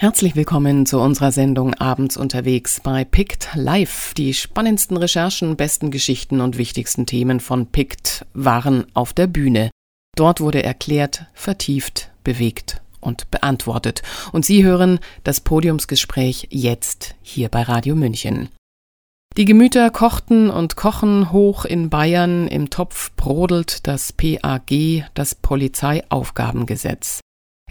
Herzlich willkommen zu unserer Sendung Abends unterwegs bei PICT Live. Die spannendsten Recherchen, besten Geschichten und wichtigsten Themen von PICT waren auf der Bühne. Dort wurde erklärt, vertieft, bewegt und beantwortet. Und Sie hören das Podiumsgespräch jetzt hier bei Radio München. Die Gemüter kochten und kochen hoch in Bayern. Im Topf brodelt das PAG, das Polizeiaufgabengesetz.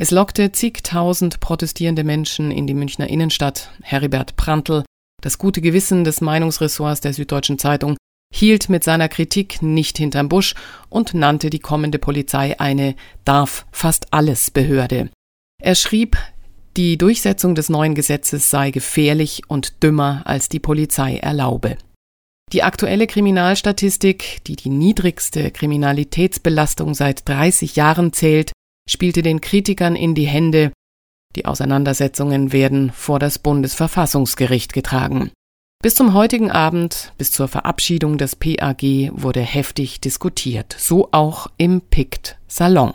Es lockte zigtausend protestierende Menschen in die Münchner Innenstadt. Heribert Prantl, das gute Gewissen des Meinungsressorts der Süddeutschen Zeitung, hielt mit seiner Kritik nicht hinterm Busch und nannte die kommende Polizei eine darf fast alles Behörde. Er schrieb, die Durchsetzung des neuen Gesetzes sei gefährlich und dümmer als die Polizei erlaube. Die aktuelle Kriminalstatistik, die die niedrigste Kriminalitätsbelastung seit 30 Jahren zählt, spielte den Kritikern in die Hände, die Auseinandersetzungen werden vor das Bundesverfassungsgericht getragen. Bis zum heutigen Abend, bis zur Verabschiedung des PAG, wurde heftig diskutiert, so auch im PICT Salon.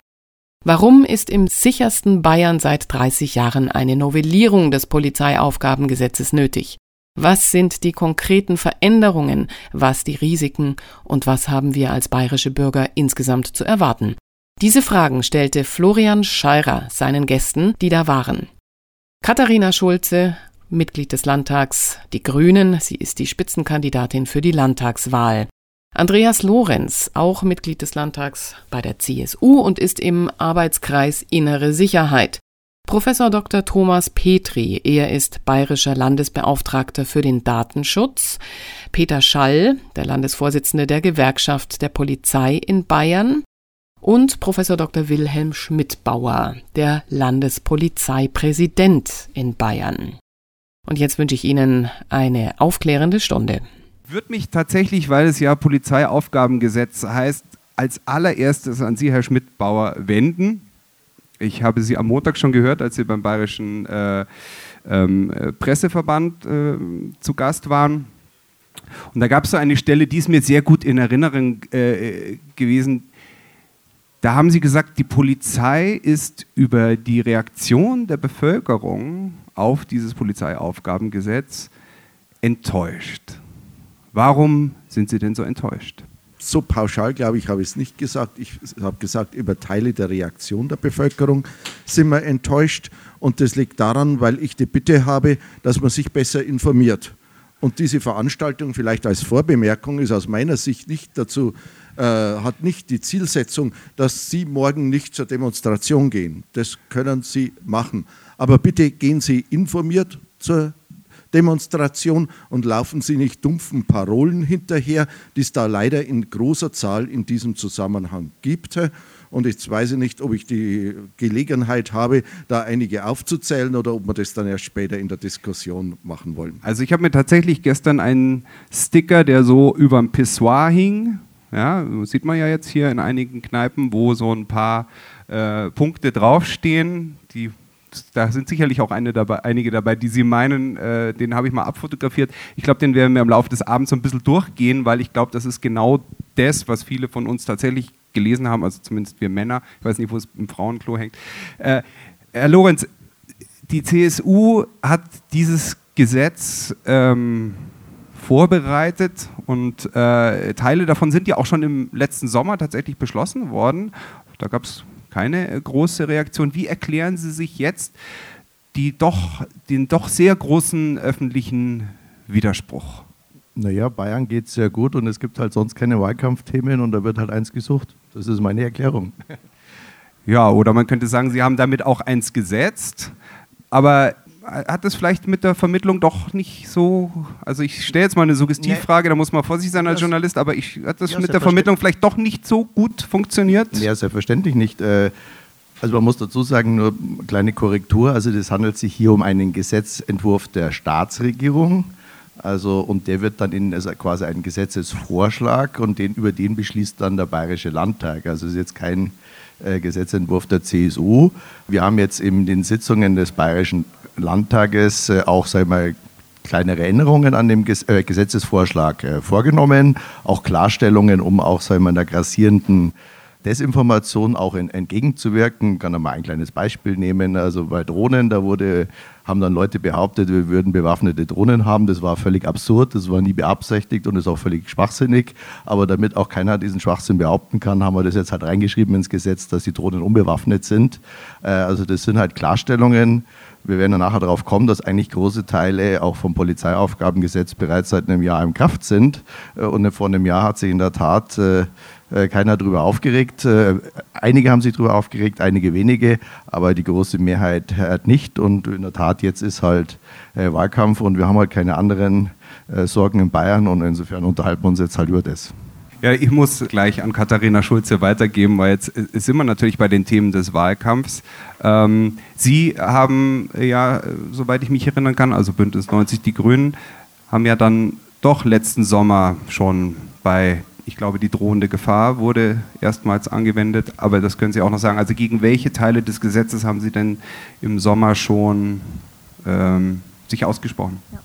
Warum ist im sichersten Bayern seit 30 Jahren eine Novellierung des Polizeiaufgabengesetzes nötig? Was sind die konkreten Veränderungen, was die Risiken und was haben wir als bayerische Bürger insgesamt zu erwarten? Diese Fragen stellte Florian Scheirer seinen Gästen, die da waren. Katharina Schulze, Mitglied des Landtags, die Grünen, sie ist die Spitzenkandidatin für die Landtagswahl. Andreas Lorenz, auch Mitglied des Landtags bei der CSU und ist im Arbeitskreis Innere Sicherheit. Professor Dr. Thomas Petri, er ist bayerischer Landesbeauftragter für den Datenschutz. Peter Schall, der Landesvorsitzende der Gewerkschaft der Polizei in Bayern und Professor Dr. Wilhelm Schmidbauer, der Landespolizeipräsident in Bayern. Und jetzt wünsche ich Ihnen eine aufklärende Stunde. Würde mich tatsächlich, weil es ja Polizeiaufgabengesetz heißt, als allererstes an Sie, Herr Schmidbauer, wenden. Ich habe Sie am Montag schon gehört, als Sie beim Bayerischen äh, ähm, Presseverband äh, zu Gast waren. Und da gab es so eine Stelle, die ist mir sehr gut in Erinnerung äh, gewesen. Da haben Sie gesagt, die Polizei ist über die Reaktion der Bevölkerung auf dieses Polizeiaufgabengesetz enttäuscht. Warum sind Sie denn so enttäuscht? So pauschal, glaube ich, habe ich es nicht gesagt. Ich habe gesagt, über Teile der Reaktion der Bevölkerung sind wir enttäuscht. Und das liegt daran, weil ich die Bitte habe, dass man sich besser informiert. Und diese Veranstaltung, vielleicht als Vorbemerkung, ist aus meiner Sicht nicht dazu äh, hat nicht die Zielsetzung, dass Sie morgen nicht zur Demonstration gehen. Das können Sie machen. Aber bitte gehen Sie informiert zur Demonstration und laufen Sie nicht dumpfen Parolen hinterher, die es da leider in großer Zahl in diesem Zusammenhang gibt. Und jetzt weiß ich nicht, ob ich die Gelegenheit habe, da einige aufzuzählen oder ob wir das dann erst später in der Diskussion machen wollen. Also ich habe mir tatsächlich gestern einen Sticker, der so über dem Pissoir hing, ja, sieht man ja jetzt hier in einigen Kneipen, wo so ein paar äh, Punkte draufstehen. Die, da sind sicherlich auch dabei, einige dabei, die Sie meinen, äh, den habe ich mal abfotografiert. Ich glaube, den werden wir im Laufe des Abends so ein bisschen durchgehen, weil ich glaube, das ist genau das, was viele von uns tatsächlich gelesen haben, also zumindest wir Männer. Ich weiß nicht, wo es im Frauenklo hängt. Äh, Herr Lorenz, die CSU hat dieses Gesetz ähm, vorbereitet und äh, Teile davon sind ja auch schon im letzten Sommer tatsächlich beschlossen worden. Da gab es keine äh, große Reaktion. Wie erklären Sie sich jetzt die doch, den doch sehr großen öffentlichen Widerspruch? Naja, Bayern geht sehr gut und es gibt halt sonst keine Wahlkampfthemen und da wird halt eins gesucht. Das ist meine Erklärung. Ja, oder man könnte sagen, Sie haben damit auch eins gesetzt, aber hat das vielleicht mit der Vermittlung doch nicht so, also ich stelle jetzt mal eine Suggestivfrage, nee. da muss man vorsichtig sein als Journalist, aber ich, hat das ja, mit der Vermittlung vielleicht doch nicht so gut funktioniert? Ja, selbstverständlich nicht. Äh, also man muss dazu sagen, nur eine kleine Korrektur, also das handelt sich hier um einen Gesetzentwurf der Staatsregierung. Also, und der wird dann in also quasi ein Gesetzesvorschlag und den, über den beschließt dann der Bayerische Landtag. Also es ist jetzt kein äh, Gesetzentwurf der CSU. Wir haben jetzt in den Sitzungen des Bayerischen Landtages äh, auch sag mal, kleinere Änderungen an dem äh, Gesetzesvorschlag vorgenommen, auch Klarstellungen, um auch sag mal, der grassierenden Desinformation auch entgegenzuwirken. Ich kann mal ein kleines Beispiel nehmen. Also bei Drohnen, da wurde, haben dann Leute behauptet, wir würden bewaffnete Drohnen haben. Das war völlig absurd, das war nie beabsichtigt und ist auch völlig schwachsinnig. Aber damit auch keiner diesen Schwachsinn behaupten kann, haben wir das jetzt halt reingeschrieben ins Gesetz, dass die Drohnen unbewaffnet sind. Äh, also das sind halt Klarstellungen. Wir werden ja nachher darauf kommen, dass eigentlich große Teile auch vom Polizeiaufgabengesetz bereits seit einem Jahr in Kraft sind. Äh, und vor einem Jahr hat sich in der Tat äh, äh, keiner darüber aufgeregt. Einige haben sich darüber aufgeregt, einige wenige, aber die große Mehrheit hat nicht. Und in der Tat, jetzt ist halt Wahlkampf und wir haben halt keine anderen Sorgen in Bayern und insofern unterhalten wir uns jetzt halt über das. Ja, ich muss gleich an Katharina Schulze weitergeben, weil jetzt sind wir natürlich bei den Themen des Wahlkampfs. Ähm, Sie haben ja, soweit ich mich erinnern kann, also Bündnis 90 Die Grünen, haben ja dann doch letzten Sommer schon bei ich glaube, die drohende Gefahr wurde erstmals angewendet, aber das können Sie auch noch sagen. Also gegen welche Teile des Gesetzes haben Sie denn im Sommer schon ähm, sich ausgesprochen? Ja.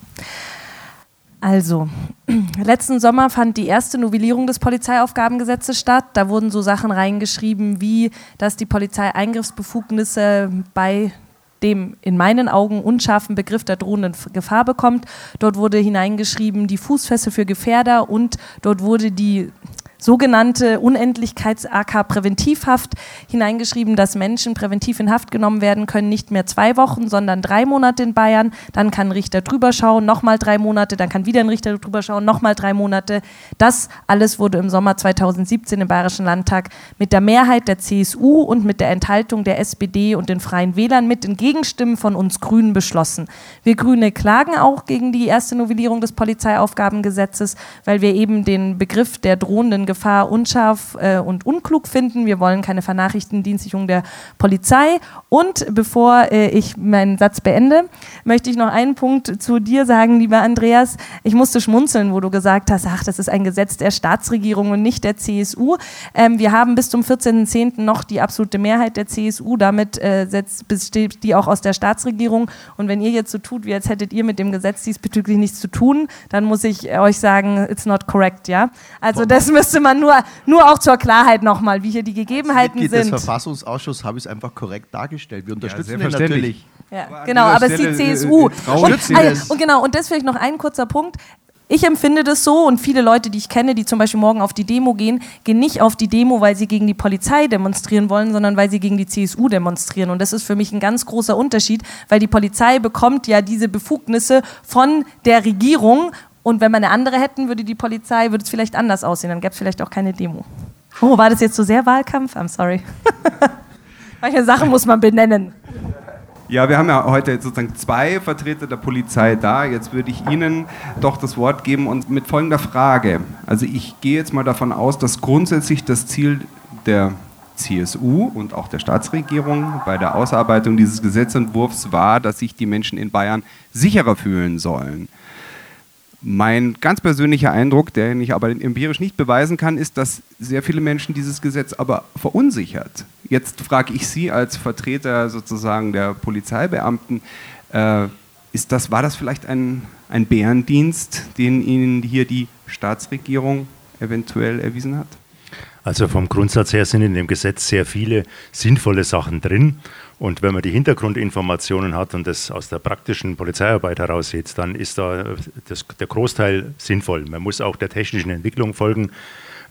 Also, letzten Sommer fand die erste Novellierung des Polizeiaufgabengesetzes statt. Da wurden so Sachen reingeschrieben, wie dass die Polizei Eingriffsbefugnisse bei dem in meinen Augen unscharfen Begriff der drohenden Gefahr bekommt. Dort wurde hineingeschrieben die Fußfessel für Gefährder und dort wurde die sogenannte Unendlichkeits-AK Präventivhaft hineingeschrieben, dass Menschen präventiv in Haft genommen werden können, nicht mehr zwei Wochen, sondern drei Monate in Bayern. Dann kann ein Richter drüber schauen, nochmal drei Monate, dann kann wieder ein Richter drüber schauen, nochmal drei Monate. Das alles wurde im Sommer 2017 im Bayerischen Landtag mit der Mehrheit der CSU und mit der Enthaltung der SPD und den Freien Wählern mit den Gegenstimmen von uns Grünen beschlossen. Wir Grüne klagen auch gegen die erste Novellierung des Polizeiaufgabengesetzes, weil wir eben den Begriff der drohenden Gefahr unscharf äh, und unklug finden. Wir wollen keine Vernachrichtendienstlichung der Polizei. Und bevor äh, ich meinen Satz beende, möchte ich noch einen Punkt zu dir sagen, lieber Andreas. Ich musste schmunzeln, wo du gesagt hast, ach, das ist ein Gesetz der Staatsregierung und nicht der CSU. Ähm, wir haben bis zum 14.10. noch die absolute Mehrheit der CSU. Damit äh, setzt, besteht die auch aus der Staatsregierung. Und wenn ihr jetzt so tut, wie als hättet ihr mit dem Gesetz diesbezüglich nichts zu tun, dann muss ich euch sagen, it's not correct, ja. Also das müsste man nur, nur auch zur Klarheit nochmal, wie hier die Gegebenheiten Als sind. des Verfassungsausschuss habe ich es einfach korrekt dargestellt. Wir unterstützen ja, den natürlich. Ja, genau, aber es ist die CSU. Äh, und, und, genau, und das vielleicht noch ein kurzer Punkt. Ich empfinde das so und viele Leute, die ich kenne, die zum Beispiel morgen auf die Demo gehen, gehen nicht auf die Demo, weil sie gegen die Polizei demonstrieren wollen, sondern weil sie gegen die CSU demonstrieren. Und das ist für mich ein ganz großer Unterschied, weil die Polizei bekommt ja diese Befugnisse von der Regierung und wenn wir eine andere hätten, würde die Polizei, würde es vielleicht anders aussehen. Dann gäbe es vielleicht auch keine Demo. Oh, war das jetzt so sehr Wahlkampf? I'm sorry. Manche Sachen muss man benennen. Ja, wir haben ja heute sozusagen zwei Vertreter der Polizei da. Jetzt würde ich Ihnen doch das Wort geben und mit folgender Frage. Also ich gehe jetzt mal davon aus, dass grundsätzlich das Ziel der CSU und auch der Staatsregierung bei der Ausarbeitung dieses Gesetzentwurfs war, dass sich die Menschen in Bayern sicherer fühlen sollen. Mein ganz persönlicher Eindruck, den ich aber empirisch nicht beweisen kann, ist, dass sehr viele Menschen dieses Gesetz aber verunsichert. Jetzt frage ich Sie als Vertreter sozusagen der Polizeibeamten, äh, ist das, war das vielleicht ein, ein Bärendienst, den Ihnen hier die Staatsregierung eventuell erwiesen hat? Also vom Grundsatz her sind in dem Gesetz sehr viele sinnvolle Sachen drin. Und wenn man die Hintergrundinformationen hat und das aus der praktischen Polizeiarbeit heraus sieht, dann ist da das, der Großteil sinnvoll. Man muss auch der technischen Entwicklung folgen.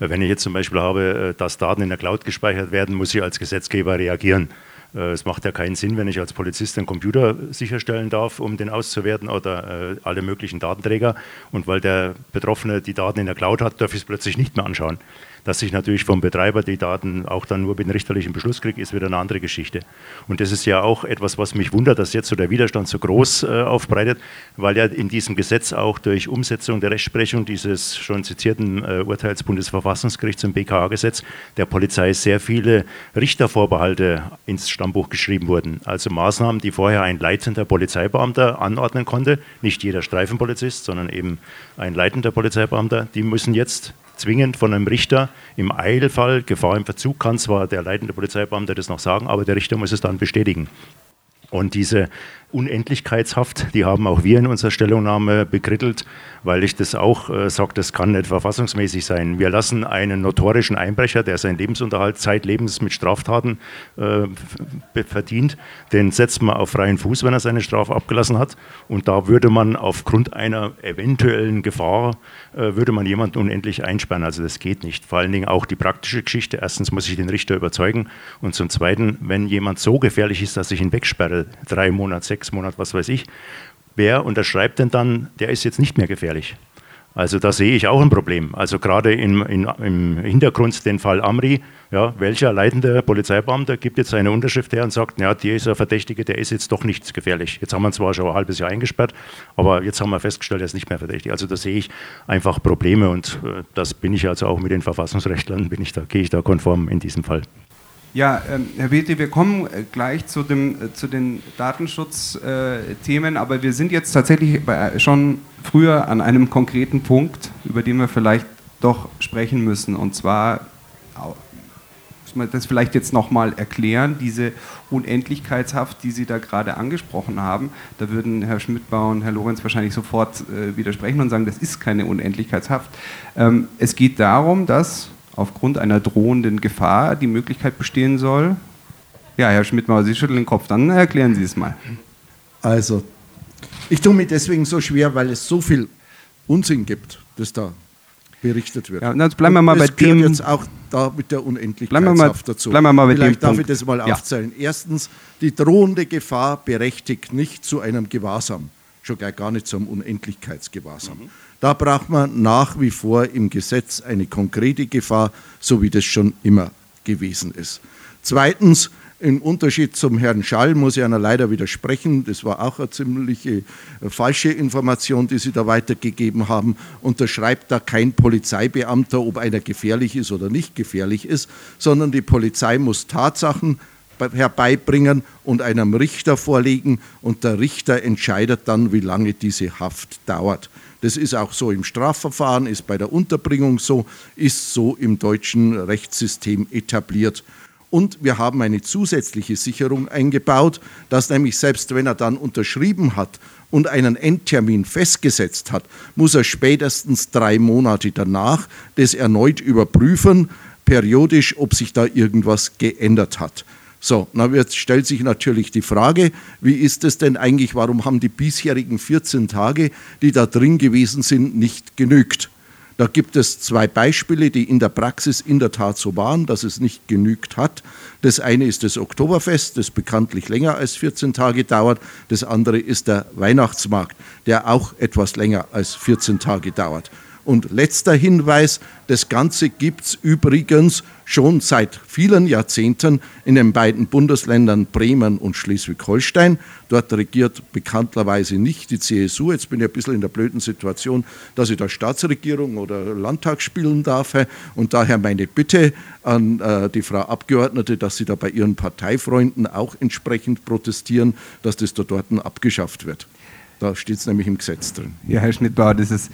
Wenn ich jetzt zum Beispiel habe, dass Daten in der Cloud gespeichert werden, muss ich als Gesetzgeber reagieren. Äh, es macht ja keinen Sinn, wenn ich als Polizist einen Computer sicherstellen darf, um den auszuwerten oder äh, alle möglichen Datenträger. Und weil der Betroffene die Daten in der Cloud hat, darf ich es plötzlich nicht mehr anschauen. Dass ich natürlich vom Betreiber die Daten auch dann nur mit einem richterlichen Beschluss kriege, ist wieder eine andere Geschichte. Und das ist ja auch etwas, was mich wundert, dass jetzt so der Widerstand so groß äh, aufbreitet, weil ja in diesem Gesetz auch durch Umsetzung der Rechtsprechung dieses schon zitierten äh, Urteils Bundesverfassungsgerichts im BKA-Gesetz der Polizei sehr viele Richtervorbehalte ins Stammbuch geschrieben wurden. Also Maßnahmen, die vorher ein leitender Polizeibeamter anordnen konnte, nicht jeder Streifenpolizist, sondern eben ein leitender Polizeibeamter, die müssen jetzt zwingend von einem Richter im Eilfall, Gefahr im Verzug, kann zwar der leitende Polizeibeamte das noch sagen, aber der Richter muss es dann bestätigen. Und diese Unendlichkeitshaft, die haben auch wir in unserer Stellungnahme bekrittelt, weil ich das auch äh, sage, das kann nicht verfassungsmäßig sein. Wir lassen einen notorischen Einbrecher, der seinen Lebensunterhalt zeitlebens mit Straftaten äh, verdient, den setzt man auf freien Fuß, wenn er seine Strafe abgelassen hat. Und da würde man aufgrund einer eventuellen Gefahr, äh, würde man jemanden unendlich einsperren. Also das geht nicht. Vor allen Dingen auch die praktische Geschichte. Erstens muss ich den Richter überzeugen und zum Zweiten, wenn jemand so gefährlich ist, dass ich ihn wegsperre, drei Monate, sechs Monate, was weiß ich. Wer unterschreibt denn dann, der ist jetzt nicht mehr gefährlich? Also da sehe ich auch ein Problem. Also gerade in, in, im Hintergrund den Fall Amri, ja, welcher leitende Polizeibeamter gibt jetzt seine Unterschrift her und sagt, ja, dieser Verdächtige, der ist jetzt doch nicht gefährlich. Jetzt haben wir zwar schon ein halbes Jahr eingesperrt, aber jetzt haben wir festgestellt, er ist nicht mehr verdächtig. Also da sehe ich einfach Probleme und äh, das bin ich also auch mit den Verfassungsrechtlern, bin ich da, gehe ich da konform in diesem Fall. Ja, ähm, Herr Bete, wir kommen äh, gleich zu, dem, äh, zu den Datenschutzthemen, äh, aber wir sind jetzt tatsächlich bei, schon früher an einem konkreten Punkt, über den wir vielleicht doch sprechen müssen. Und zwar muss man das vielleicht jetzt nochmal erklären, diese Unendlichkeitshaft, die Sie da gerade angesprochen haben. Da würden Herr Schmidtbau und Herr Lorenz wahrscheinlich sofort äh, widersprechen und sagen, das ist keine Unendlichkeitshaft. Ähm, es geht darum, dass aufgrund einer drohenden Gefahr die Möglichkeit bestehen soll? Ja, Herr Schmidtmauer, Sie schütteln den Kopf, dann erklären Sie es mal. Also, ich tue mir deswegen so schwer, weil es so viel Unsinn gibt, das da berichtet wird. Ja, dann bleiben wir mal bei dem. jetzt auch da mit der Unendlichkeitshaft dazu. Bleiben wir mal bei Vielleicht dem darf Punkt. ich das mal ja. aufzählen. Erstens, die drohende Gefahr berechtigt nicht zu einem Gewahrsam, schon gar nicht zum Unendlichkeitsgewahrsam. Mhm. Da braucht man nach wie vor im Gesetz eine konkrete Gefahr, so wie das schon immer gewesen ist. Zweitens, im Unterschied zum Herrn Schall muss ich einer leider widersprechen. Das war auch eine ziemliche äh, falsche Information, die Sie da weitergegeben haben. Unterschreibt da kein Polizeibeamter, ob einer gefährlich ist oder nicht gefährlich ist, sondern die Polizei muss Tatsachen herbeibringen und einem Richter vorlegen und der Richter entscheidet dann, wie lange diese Haft dauert. Das ist auch so im Strafverfahren, ist bei der Unterbringung so, ist so im deutschen Rechtssystem etabliert. Und wir haben eine zusätzliche Sicherung eingebaut, dass nämlich selbst wenn er dann unterschrieben hat und einen Endtermin festgesetzt hat, muss er spätestens drei Monate danach das erneut überprüfen, periodisch, ob sich da irgendwas geändert hat. So, dann wird, stellt sich natürlich die Frage, wie ist es denn eigentlich, warum haben die bisherigen 14 Tage, die da drin gewesen sind, nicht genügt? Da gibt es zwei Beispiele, die in der Praxis in der Tat so waren, dass es nicht genügt hat. Das eine ist das Oktoberfest, das bekanntlich länger als 14 Tage dauert. Das andere ist der Weihnachtsmarkt, der auch etwas länger als 14 Tage dauert. Und letzter Hinweis, das Ganze gibt es übrigens schon seit vielen Jahrzehnten in den beiden Bundesländern Bremen und Schleswig-Holstein. Dort regiert bekanntlerweise nicht die CSU. Jetzt bin ich ein bisschen in der blöden Situation, dass ich da Staatsregierung oder Landtag spielen darf. Und daher meine Bitte an äh, die Frau Abgeordnete, dass sie da bei ihren Parteifreunden auch entsprechend protestieren, dass das da dort abgeschafft wird. Da steht es nämlich im Gesetz drin. Ja, Herr Schnittbauer, das ist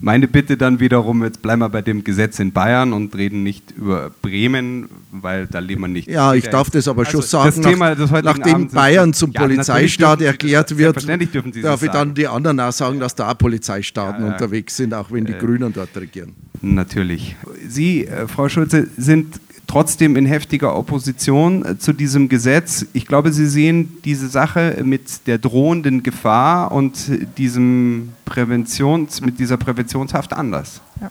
meine Bitte dann wiederum, jetzt bleiben wir bei dem Gesetz in Bayern und reden nicht über Bremen, weil da leben wir nicht. Ja, ich darf das aber also schon sagen, das Thema, das nachdem Abend Bayern zum ja, Polizeistaat erklärt wird, darf ich dann die anderen auch sagen, dass da auch Polizeistaaten ja, ja. unterwegs sind, auch wenn die äh, Grünen dort regieren. Natürlich. Sie, äh, Frau Schulze, sind trotzdem in heftiger Opposition äh, zu diesem Gesetz. Ich glaube, Sie sehen diese Sache mit der drohenden Gefahr und diesem Präventions, mit dieser Präventionshaft anders. Ja.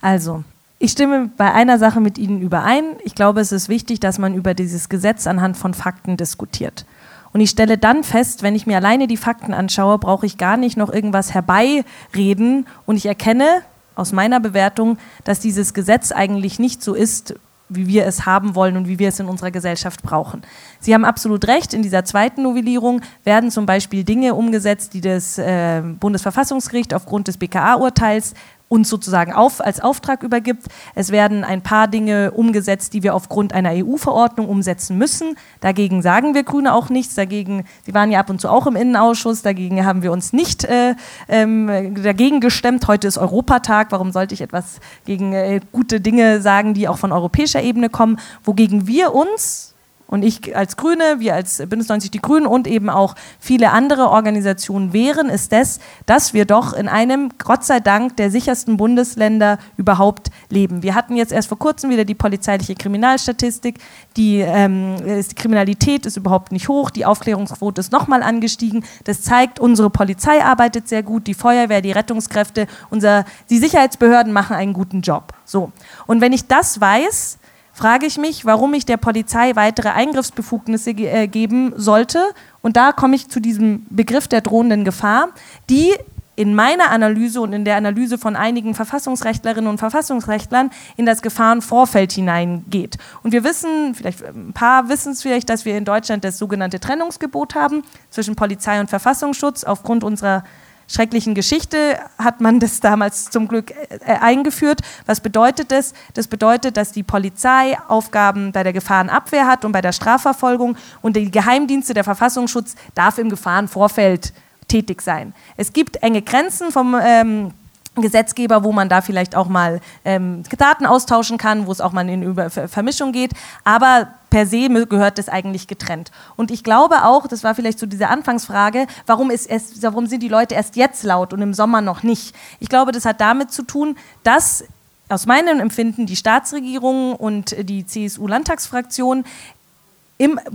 Also, ich stimme bei einer Sache mit Ihnen überein. Ich glaube, es ist wichtig, dass man über dieses Gesetz anhand von Fakten diskutiert. Und ich stelle dann fest, wenn ich mir alleine die Fakten anschaue, brauche ich gar nicht noch irgendwas herbeireden. Und ich erkenne aus meiner Bewertung, dass dieses Gesetz eigentlich nicht so ist, wie wir es haben wollen und wie wir es in unserer Gesellschaft brauchen. Sie haben absolut recht, in dieser zweiten Novellierung werden zum Beispiel Dinge umgesetzt, die das äh, Bundesverfassungsgericht aufgrund des BKA-Urteils uns sozusagen auf, als Auftrag übergibt. Es werden ein paar Dinge umgesetzt, die wir aufgrund einer EU-Verordnung umsetzen müssen. Dagegen sagen wir Grüne auch nichts. Dagegen, Sie waren ja ab und zu auch im Innenausschuss, dagegen haben wir uns nicht äh, ähm, dagegen gestemmt. Heute ist Europatag. Warum sollte ich etwas gegen äh, gute Dinge sagen, die auch von europäischer Ebene kommen? Wogegen wir uns und ich als Grüne, wir als Bündnis 90 Die Grünen und eben auch viele andere Organisationen wären, ist das, dass wir doch in einem, Gott sei Dank, der sichersten Bundesländer überhaupt leben. Wir hatten jetzt erst vor kurzem wieder die polizeiliche Kriminalstatistik. Die, ähm, die Kriminalität ist überhaupt nicht hoch, die Aufklärungsquote ist nochmal angestiegen. Das zeigt, unsere Polizei arbeitet sehr gut, die Feuerwehr, die Rettungskräfte, unser, die Sicherheitsbehörden machen einen guten Job. So. Und wenn ich das weiß, frage ich mich, warum ich der Polizei weitere Eingriffsbefugnisse ge äh, geben sollte. Und da komme ich zu diesem Begriff der drohenden Gefahr, die in meiner Analyse und in der Analyse von einigen Verfassungsrechtlerinnen und Verfassungsrechtlern in das Gefahrenvorfeld hineingeht. Und wir wissen, vielleicht ein paar wissen es vielleicht, dass wir in Deutschland das sogenannte Trennungsgebot haben zwischen Polizei und Verfassungsschutz aufgrund unserer schrecklichen Geschichte hat man das damals zum Glück äh, eingeführt. Was bedeutet das? Das bedeutet, dass die Polizei Aufgaben bei der Gefahrenabwehr hat und bei der Strafverfolgung und die Geheimdienste, der Verfassungsschutz darf im Gefahrenvorfeld tätig sein. Es gibt enge Grenzen vom ähm, Gesetzgeber, wo man da vielleicht auch mal ähm, Daten austauschen kann, wo es auch mal in Über Vermischung geht. Aber per se gehört das eigentlich getrennt. Und ich glaube auch, das war vielleicht so diese Anfangsfrage, warum, ist es, warum sind die Leute erst jetzt laut und im Sommer noch nicht? Ich glaube, das hat damit zu tun, dass aus meinem Empfinden die Staatsregierung und die CSU-Landtagsfraktion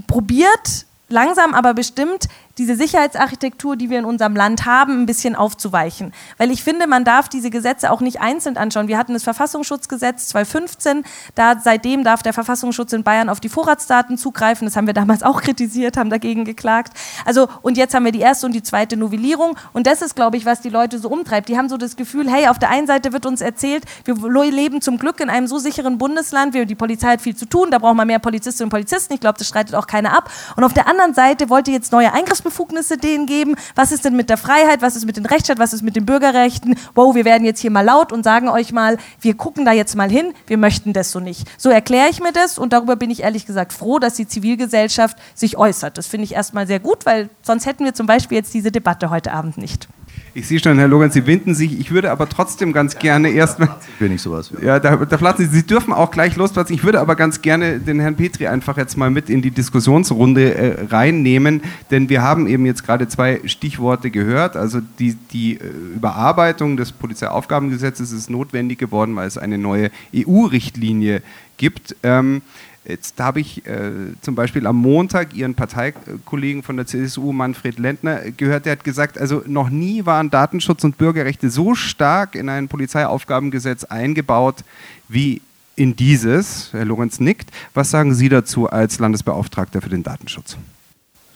probiert, langsam aber bestimmt diese Sicherheitsarchitektur, die wir in unserem Land haben, ein bisschen aufzuweichen. Weil ich finde, man darf diese Gesetze auch nicht einzeln anschauen. Wir hatten das Verfassungsschutzgesetz 2015, da seitdem darf der Verfassungsschutz in Bayern auf die Vorratsdaten zugreifen. Das haben wir damals auch kritisiert, haben dagegen geklagt. Also, und jetzt haben wir die erste und die zweite Novellierung. Und das ist, glaube ich, was die Leute so umtreibt. Die haben so das Gefühl, hey, auf der einen Seite wird uns erzählt, wir leben zum Glück in einem so sicheren Bundesland, wir, die Polizei hat viel zu tun, da braucht man mehr Polizistinnen und Polizisten. Ich glaube, das streitet auch keiner ab. Und auf der anderen Seite wollt ihr jetzt neue Eingriffsbefugnisse Befugnisse denen geben? Was ist denn mit der Freiheit? Was ist mit den Rechtsstaat? Was ist mit den Bürgerrechten? Wow, wir werden jetzt hier mal laut und sagen euch mal, wir gucken da jetzt mal hin, wir möchten das so nicht. So erkläre ich mir das und darüber bin ich ehrlich gesagt froh, dass die Zivilgesellschaft sich äußert. Das finde ich erstmal sehr gut, weil sonst hätten wir zum Beispiel jetzt diese Debatte heute Abend nicht. Ich sehe schon, Herr Logan, Sie winden sich. Ich würde aber trotzdem ganz gerne erstmal. Bin ich sowas. Ja, da, da platzen Sie. Sie dürfen auch gleich losplatzen. Ich würde aber ganz gerne den Herrn Petri einfach jetzt mal mit in die Diskussionsrunde äh, reinnehmen, denn wir haben eben jetzt gerade zwei Stichworte gehört. Also die, die äh, Überarbeitung des Polizeiaufgabengesetzes ist notwendig geworden, weil es eine neue EU-Richtlinie gibt. Ähm, Jetzt habe ich äh, zum Beispiel am Montag Ihren Parteikollegen von der CSU, Manfred Lendner, gehört, der hat gesagt, also noch nie waren Datenschutz und Bürgerrechte so stark in ein Polizeiaufgabengesetz eingebaut wie in dieses. Herr Lorenz nickt. Was sagen Sie dazu als Landesbeauftragter für den Datenschutz?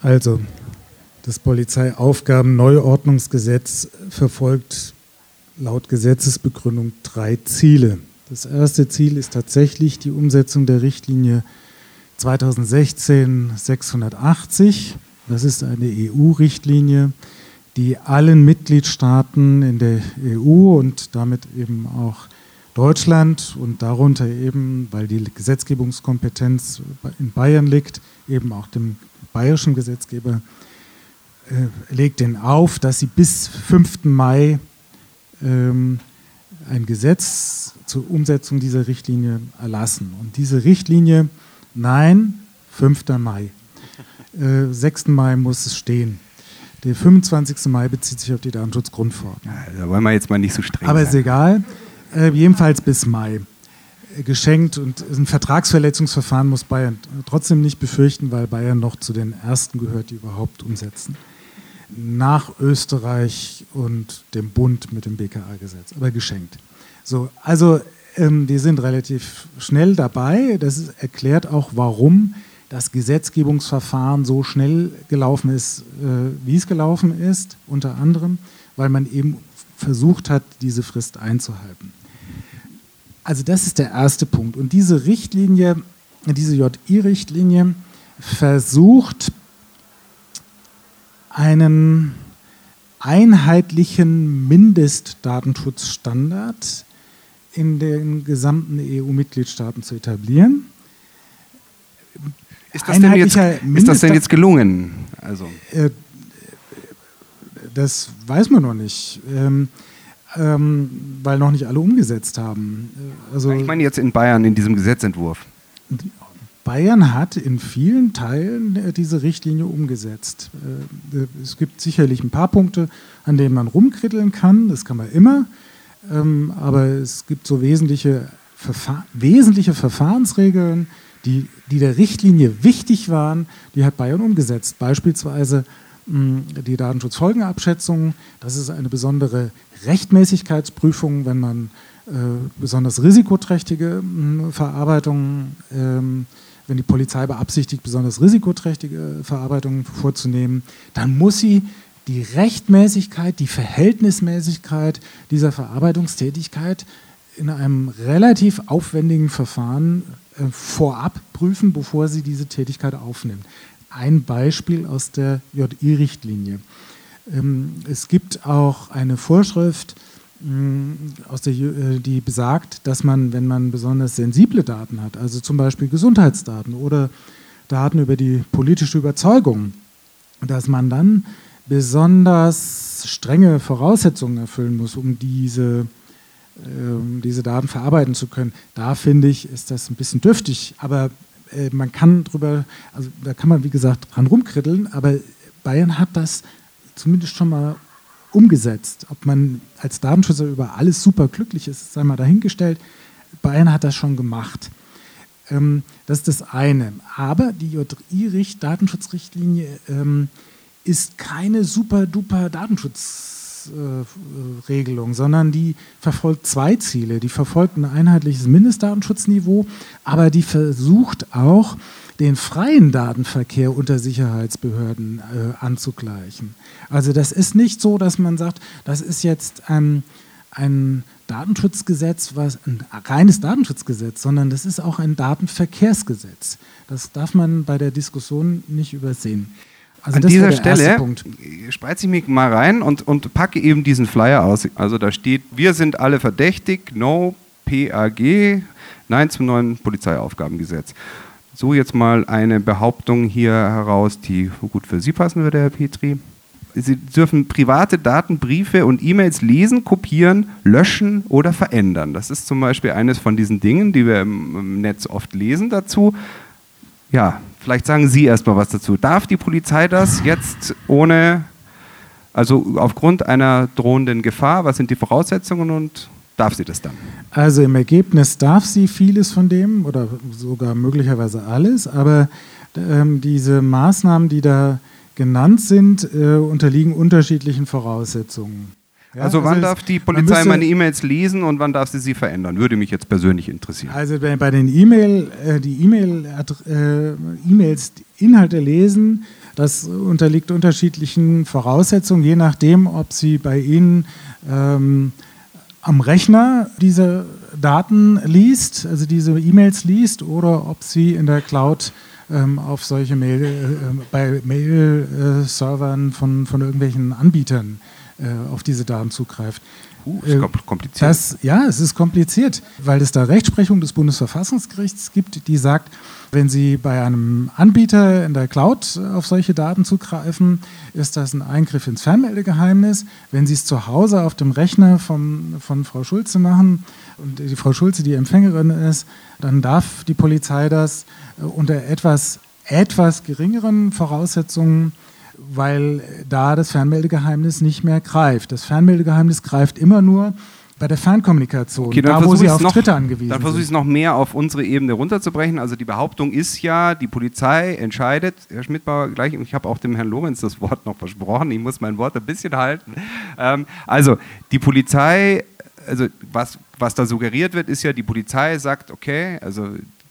Also, das Polizeiaufgaben-Neuordnungsgesetz verfolgt laut Gesetzesbegründung drei Ziele. Das erste Ziel ist tatsächlich die Umsetzung der Richtlinie 2016-680. Das ist eine EU-Richtlinie, die allen Mitgliedstaaten in der EU und damit eben auch Deutschland und darunter eben, weil die Gesetzgebungskompetenz in Bayern liegt, eben auch dem bayerischen Gesetzgeber, äh, legt den auf, dass sie bis 5. Mai ähm, ein Gesetz zur Umsetzung dieser Richtlinie erlassen. Und diese Richtlinie, nein, 5. Mai. Äh, 6. Mai muss es stehen. Der 25. Mai bezieht sich auf die Datenschutzgrundverordnung. Ja, da wollen wir jetzt mal nicht so streng Aber sein. ist egal. Äh, jedenfalls bis Mai äh, geschenkt und ein Vertragsverletzungsverfahren muss Bayern trotzdem nicht befürchten, weil Bayern noch zu den ersten gehört, die überhaupt umsetzen nach Österreich und dem Bund mit dem BKA-Gesetz, aber geschenkt. So, also ähm, die sind relativ schnell dabei. Das ist, erklärt auch, warum das Gesetzgebungsverfahren so schnell gelaufen ist, äh, wie es gelaufen ist, unter anderem, weil man eben versucht hat, diese Frist einzuhalten. Also das ist der erste Punkt. Und diese Richtlinie, diese JI-Richtlinie versucht einen einheitlichen Mindestdatenschutzstandard in den gesamten EU-Mitgliedstaaten zu etablieren. Ist das, denn jetzt, ist das denn jetzt gelungen? Also. Äh, das weiß man noch nicht, ähm, ähm, weil noch nicht alle umgesetzt haben. Also, ich meine jetzt in Bayern in diesem Gesetzentwurf. Bayern hat in vielen Teilen äh, diese Richtlinie umgesetzt. Äh, es gibt sicherlich ein paar Punkte, an denen man rumkritteln kann, das kann man immer, ähm, aber es gibt so wesentliche, Verfahr wesentliche Verfahrensregeln, die, die der Richtlinie wichtig waren, die hat Bayern umgesetzt. Beispielsweise die Datenschutzfolgenabschätzung, das ist eine besondere Rechtmäßigkeitsprüfung, wenn man äh, besonders risikoträchtige Verarbeitungen, ähm, wenn die Polizei beabsichtigt, besonders risikoträchtige Verarbeitungen vorzunehmen, dann muss sie die Rechtmäßigkeit, die Verhältnismäßigkeit dieser Verarbeitungstätigkeit in einem relativ aufwendigen Verfahren äh, vorab prüfen, bevor sie diese Tätigkeit aufnimmt. Ein Beispiel aus der JI-Richtlinie. Ähm, es gibt auch eine Vorschrift, aus der, äh, die besagt, dass man, wenn man besonders sensible Daten hat, also zum Beispiel Gesundheitsdaten oder Daten über die politische Überzeugung, dass man dann besonders strenge Voraussetzungen erfüllen muss, um diese, äh, diese Daten verarbeiten zu können. Da finde ich, ist das ein bisschen dürftig, aber äh, man kann drüber, also da kann man wie gesagt dran rumkritteln, aber Bayern hat das zumindest schon mal umgesetzt. Ob man als Datenschützer über alles super glücklich ist, sei mal dahingestellt. Bayern hat das schon gemacht. Ähm, das ist das eine. Aber die JI-Datenschutzrichtlinie ähm, ist keine super duper Datenschutzregelung, äh, sondern die verfolgt zwei Ziele. Die verfolgt ein einheitliches Mindestdatenschutzniveau, aber die versucht auch, den freien Datenverkehr unter Sicherheitsbehörden äh, anzugleichen. Also das ist nicht so, dass man sagt, das ist jetzt ähm, ein Datenschutzgesetz, was ein reines Datenschutzgesetz, sondern das ist auch ein Datenverkehrsgesetz. Das darf man bei der Diskussion nicht übersehen. Also An dieser Stelle spreize ich mich mal rein und, und packe eben diesen Flyer aus. Also da steht, wir sind alle verdächtig, no PAG, nein zum neuen Polizeiaufgabengesetz so jetzt mal eine Behauptung hier heraus, die gut für Sie passen würde, Herr Petri. Sie dürfen private Daten, Briefe und E-Mails lesen, kopieren, löschen oder verändern. Das ist zum Beispiel eines von diesen Dingen, die wir im Netz oft lesen dazu. Ja, vielleicht sagen Sie erstmal was dazu. Darf die Polizei das jetzt ohne, also aufgrund einer drohenden Gefahr? Was sind die Voraussetzungen und darf sie das dann? Also im Ergebnis darf sie vieles von dem oder sogar möglicherweise alles, aber ähm, diese Maßnahmen, die da genannt sind, äh, unterliegen unterschiedlichen Voraussetzungen. Ja, also wann also darf die Polizei meine E-Mails lesen und wann darf sie sie verändern? Würde mich jetzt persönlich interessieren. Also bei den E-Mail, äh, die E-Mail, äh, E-Mails Inhalte lesen, das unterliegt unterschiedlichen Voraussetzungen, je nachdem, ob sie bei Ihnen ähm, am Rechner diese Daten liest, also diese E-Mails liest, oder ob sie in der Cloud ähm, auf solche Mail, äh, bei Mail-Servern von, von irgendwelchen Anbietern äh, auf diese Daten zugreift. Uh, ist äh, kompliziert. Das, ja, es ist kompliziert, weil es da Rechtsprechung des Bundesverfassungsgerichts gibt, die sagt, wenn Sie bei einem Anbieter in der Cloud auf solche Daten zugreifen, ist das ein Eingriff ins Fernmeldegeheimnis. Wenn Sie es zu Hause auf dem Rechner von, von Frau Schulze machen und die Frau Schulze die Empfängerin ist, dann darf die Polizei das äh, unter etwas, etwas geringeren Voraussetzungen weil da das Fernmeldegeheimnis nicht mehr greift. Das Fernmeldegeheimnis greift immer nur bei der Fernkommunikation, okay, da wo sie auf noch, Dritte angewiesen Dann versuche ich es noch mehr auf unsere Ebene runterzubrechen. Also die Behauptung ist ja, die Polizei entscheidet, Herr Schmidbauer gleich, ich habe auch dem Herrn Lorenz das Wort noch versprochen, ich muss mein Wort ein bisschen halten. Ähm, also die Polizei, also was, was da suggeriert wird, ist ja, die Polizei sagt, okay, also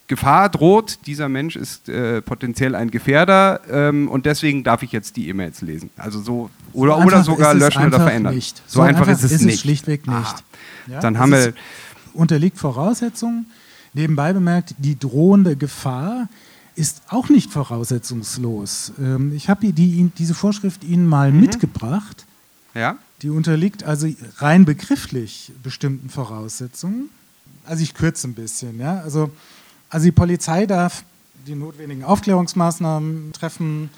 Gefahr droht, dieser Mensch ist äh, potenziell ein Gefährder ähm, und deswegen darf ich jetzt die E-Mails lesen. Also so oder, so oder sogar löschen oder verändern. Nicht. So, so einfach, einfach, ist es ist nicht. schlichtweg nicht. Ja, Dann haben wir unterliegt Voraussetzungen. Nebenbei bemerkt, die drohende Gefahr ist auch nicht voraussetzungslos. Ähm, ich habe die, diese Vorschrift Ihnen mal mhm. mitgebracht. Ja. Die unterliegt also rein begrifflich bestimmten Voraussetzungen. Also ich kürze ein bisschen. Ja? Also also die Polizei darf die notwendigen Aufklärungsmaßnahmen treffen,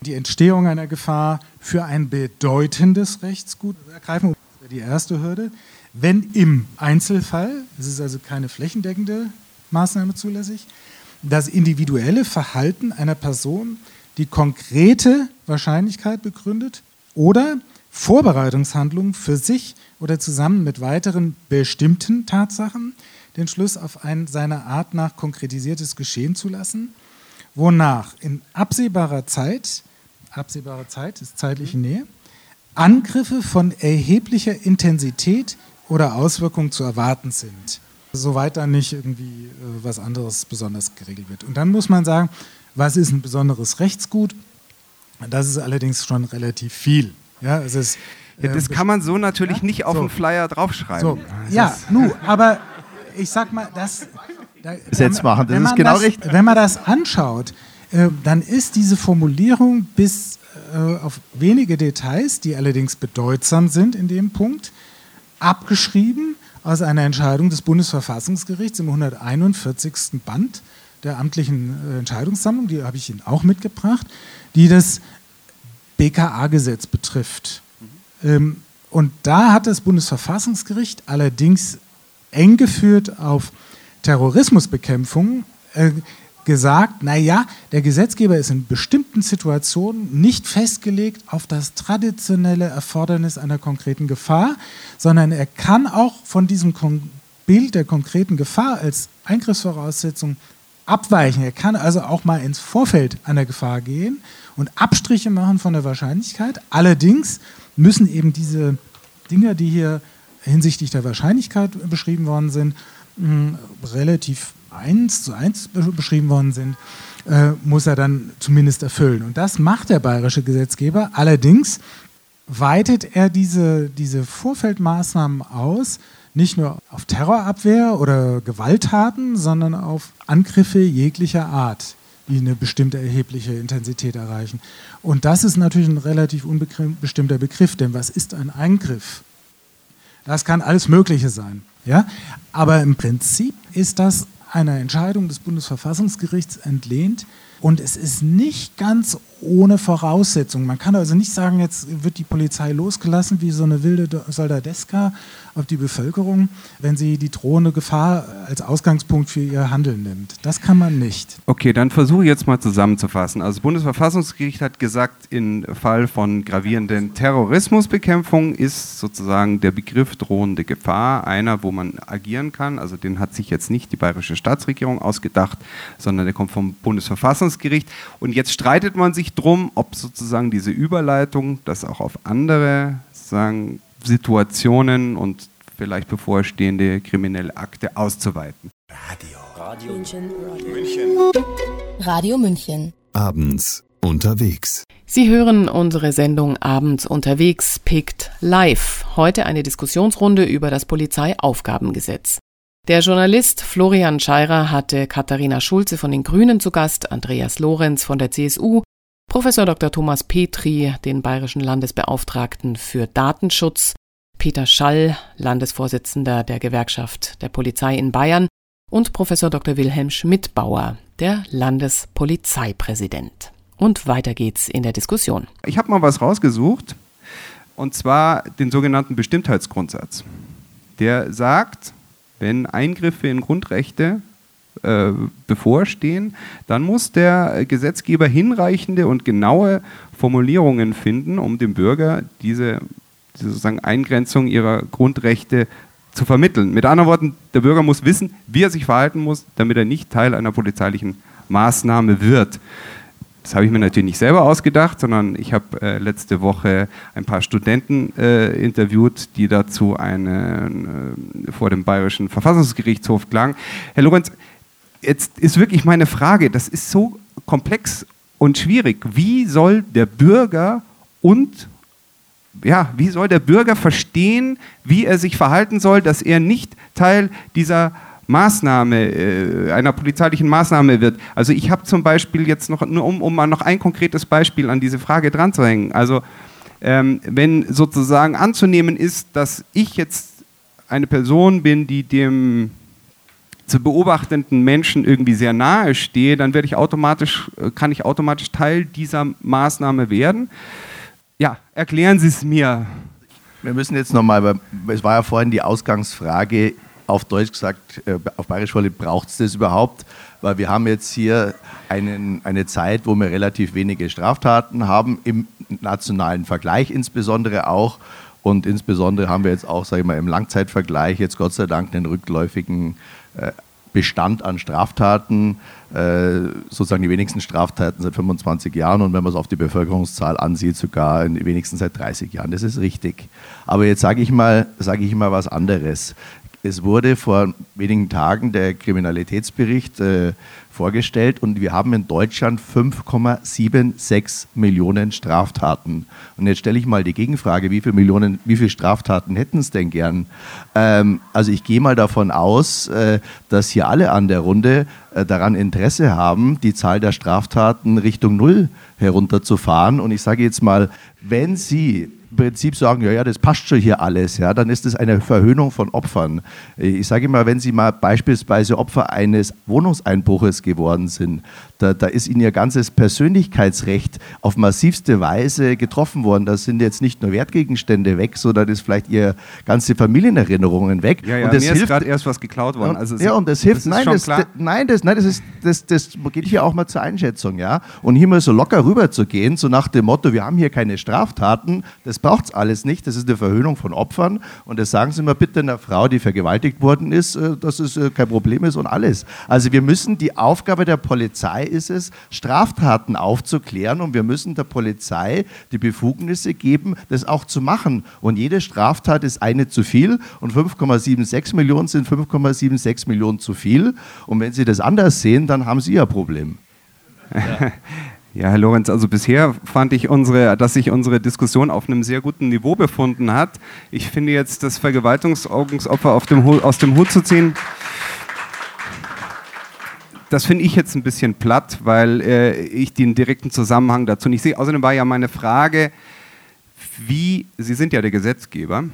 die Entstehung einer Gefahr für ein bedeutendes Rechtsgut ergreifen. Das wäre die erste Hürde. Wenn im Einzelfall, es ist also keine flächendeckende Maßnahme zulässig, das individuelle Verhalten einer Person die konkrete Wahrscheinlichkeit begründet oder Vorbereitungshandlungen für sich oder zusammen mit weiteren bestimmten Tatsachen den Schluss auf ein seiner Art nach konkretisiertes Geschehen zu lassen, wonach in absehbarer Zeit, absehbare Zeit ist zeitliche Nähe, Angriffe von erheblicher Intensität oder Auswirkung zu erwarten sind, soweit da nicht irgendwie äh, was anderes besonders geregelt wird. Und dann muss man sagen, was ist ein besonderes Rechtsgut? Das ist allerdings schon relativ viel. Ja, es ist, ja, das kann man so natürlich ja? nicht auf so. den Flyer draufschreiben. So. Ja, nu, aber ich sag mal, das. Da, Jetzt machen, das ist genau das, richtig. Wenn man das anschaut, äh, dann ist diese Formulierung bis äh, auf wenige Details, die allerdings bedeutsam sind in dem Punkt, abgeschrieben aus einer Entscheidung des Bundesverfassungsgerichts im 141. Band der amtlichen äh, Entscheidungssammlung, die habe ich Ihnen auch mitgebracht, die das BKA-Gesetz betrifft. Mhm. Ähm, und da hat das Bundesverfassungsgericht allerdings eng geführt auf Terrorismusbekämpfung äh, gesagt, naja, der Gesetzgeber ist in bestimmten Situationen nicht festgelegt auf das traditionelle Erfordernis einer konkreten Gefahr, sondern er kann auch von diesem Bild der konkreten Gefahr als Eingriffsvoraussetzung abweichen. Er kann also auch mal ins Vorfeld einer Gefahr gehen und Abstriche machen von der Wahrscheinlichkeit. Allerdings müssen eben diese Dinge, die hier hinsichtlich der Wahrscheinlichkeit beschrieben worden sind, relativ eins zu eins beschrieben worden sind, äh, muss er dann zumindest erfüllen. Und das macht der bayerische Gesetzgeber. Allerdings weitet er diese, diese Vorfeldmaßnahmen aus, nicht nur auf Terrorabwehr oder Gewalttaten, sondern auf Angriffe jeglicher Art, die eine bestimmte erhebliche Intensität erreichen. Und das ist natürlich ein relativ unbestimmter Begriff, denn was ist ein Eingriff? Das kann alles Mögliche sein. Ja? Aber im Prinzip ist das einer Entscheidung des Bundesverfassungsgerichts entlehnt, und es ist nicht ganz ohne Voraussetzungen. Man kann also nicht sagen, jetzt wird die Polizei losgelassen wie so eine wilde Soldadeska auf die Bevölkerung, wenn sie die drohende Gefahr als Ausgangspunkt für ihr Handeln nimmt. Das kann man nicht. Okay, dann versuche ich jetzt mal zusammenzufassen. Also das Bundesverfassungsgericht hat gesagt, im Fall von gravierenden Terrorismusbekämpfung ist sozusagen der Begriff drohende Gefahr einer, wo man agieren kann. Also den hat sich jetzt nicht die bayerische Staatsregierung ausgedacht, sondern der kommt vom Bundesverfassungsgericht. Und jetzt streitet man sich drum, ob sozusagen diese Überleitung das auch auf andere sagen, Situationen und vielleicht bevorstehende kriminelle Akte auszuweiten. Radio. Radio München. München. Radio München. Abends unterwegs. Sie hören unsere Sendung Abends unterwegs, Picked Live. Heute eine Diskussionsrunde über das Polizeiaufgabengesetz. Der Journalist Florian Scheirer hatte Katharina Schulze von den Grünen zu Gast, Andreas Lorenz von der CSU, Professor Dr. Thomas Petri, den bayerischen Landesbeauftragten für Datenschutz, Peter Schall, Landesvorsitzender der Gewerkschaft der Polizei in Bayern und Professor Dr. Wilhelm Schmidbauer, der Landespolizeipräsident. Und weiter geht's in der Diskussion. Ich habe mal was rausgesucht, und zwar den sogenannten Bestimmtheitsgrundsatz. Der sagt, wenn Eingriffe in Grundrechte äh, bevorstehen, dann muss der Gesetzgeber hinreichende und genaue Formulierungen finden, um dem Bürger diese, diese sozusagen Eingrenzung ihrer Grundrechte zu vermitteln. Mit anderen Worten, der Bürger muss wissen, wie er sich verhalten muss, damit er nicht Teil einer polizeilichen Maßnahme wird. Das habe ich mir natürlich nicht selber ausgedacht, sondern ich habe äh, letzte Woche ein paar Studenten äh, interviewt, die dazu einen, vor dem Bayerischen Verfassungsgerichtshof klagen. Herr Lorenz, jetzt ist wirklich meine Frage, das ist so komplex und schwierig. Wie soll der Bürger und ja, wie soll der Bürger verstehen, wie er sich verhalten soll, dass er nicht Teil dieser Maßnahme, äh, einer polizeilichen Maßnahme wird. Also ich habe zum Beispiel jetzt noch, nur um, um mal noch ein konkretes Beispiel an diese Frage dran zu hängen. Also ähm, wenn sozusagen anzunehmen ist, dass ich jetzt eine Person bin, die dem zu beobachtenden Menschen irgendwie sehr nahe stehe, dann werde ich automatisch, äh, kann ich automatisch Teil dieser Maßnahme werden. Ja, erklären Sie es mir. Wir müssen jetzt nochmal, es war ja vorhin die Ausgangsfrage, auf Deutsch gesagt, äh, auf Bayerisch braucht es das überhaupt? Weil wir haben jetzt hier einen, eine Zeit, wo wir relativ wenige Straftaten haben, im nationalen Vergleich insbesondere auch. Und insbesondere haben wir jetzt auch, sage ich mal, im Langzeitvergleich jetzt Gott sei Dank einen rückläufigen Bestand an Straftaten, äh, sozusagen die wenigsten Straftaten seit 25 Jahren und wenn man es auf die Bevölkerungszahl ansieht, sogar wenigstens seit 30 Jahren. Das ist richtig. Aber jetzt sage ich mal, sage ich mal was anderes. Es wurde vor wenigen Tagen der Kriminalitätsbericht äh, vorgestellt und wir haben in Deutschland 5,76 Millionen Straftaten. Und jetzt stelle ich mal die Gegenfrage, wie viele Millionen, wie viele Straftaten hätten es denn gern? Ähm, also ich gehe mal davon aus, äh, dass hier alle an der Runde äh, daran Interesse haben, die Zahl der Straftaten Richtung Null herunterzufahren. Und ich sage jetzt mal, wenn Sie im Prinzip sagen, ja, ja, das passt schon hier alles, ja, dann ist das eine Verhöhnung von Opfern. Ich sage immer, wenn Sie mal beispielsweise Opfer eines Wohnungseinbruches geworden sind, da, da ist Ihnen Ihr ganzes Persönlichkeitsrecht auf massivste Weise getroffen worden. Da sind jetzt nicht nur Wertgegenstände weg, sondern ist vielleicht Ihre ganze Familienerinnerungen weg. Ja, ja, und das mir hilft, ist gerade erst was geklaut worden. Also ja, und das hilft, das nein, das, das, nein, das, nein, das, ist, das, das geht hier auch mal zur Einschätzung, ja. Und hier mal so locker rüber zu gehen, so nach dem Motto, wir haben hier keine Straftaten, das braucht es alles nicht, das ist eine Verhöhnung von Opfern und das sagen Sie mal bitte einer Frau, die vergewaltigt worden ist, äh, dass es äh, kein Problem ist und alles. Also wir müssen, die Aufgabe der Polizei ist es, Straftaten aufzuklären und wir müssen der Polizei die Befugnisse geben, das auch zu machen. Und jede Straftat ist eine zu viel und 5,76 Millionen sind 5,76 Millionen zu viel. Und wenn Sie das anders sehen, dann haben Sie ein Problem. Ja. Ja, Herr Lorenz, also bisher fand ich unsere, dass sich unsere Diskussion auf einem sehr guten Niveau befunden hat. Ich finde jetzt, das Vergewaltigungsopfer aus dem Hut zu ziehen, das finde ich jetzt ein bisschen platt, weil äh, ich den direkten Zusammenhang dazu nicht sehe. Außerdem war ja meine Frage, wie, Sie sind ja der Gesetzgeber,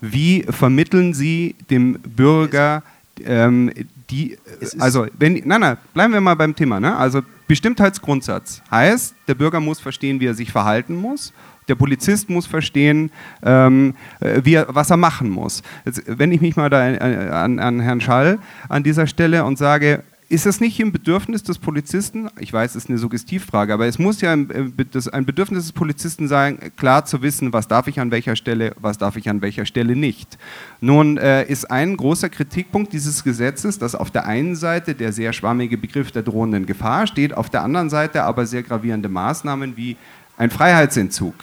wie vermitteln Sie dem Bürger ähm, die, also wenn, nein, nein, bleiben wir mal beim Thema, ne? also Bestimmtheitsgrundsatz heißt, der Bürger muss verstehen, wie er sich verhalten muss der Polizist muss verstehen, ähm, äh, wie er, was er machen muss. Jetzt wende ich mich mal da äh, an, an Herrn Schall an dieser Stelle und sage, ist es nicht im Bedürfnis des Polizisten, ich weiß, es ist eine Suggestivfrage, aber es muss ja ein, äh, ein Bedürfnis des Polizisten sein, klar zu wissen, was darf ich an welcher Stelle, was darf ich an welcher Stelle nicht. Nun äh, ist ein großer Kritikpunkt dieses Gesetzes, dass auf der einen Seite der sehr schwammige Begriff der drohenden Gefahr steht, auf der anderen Seite aber sehr gravierende Maßnahmen wie ein Freiheitsentzug.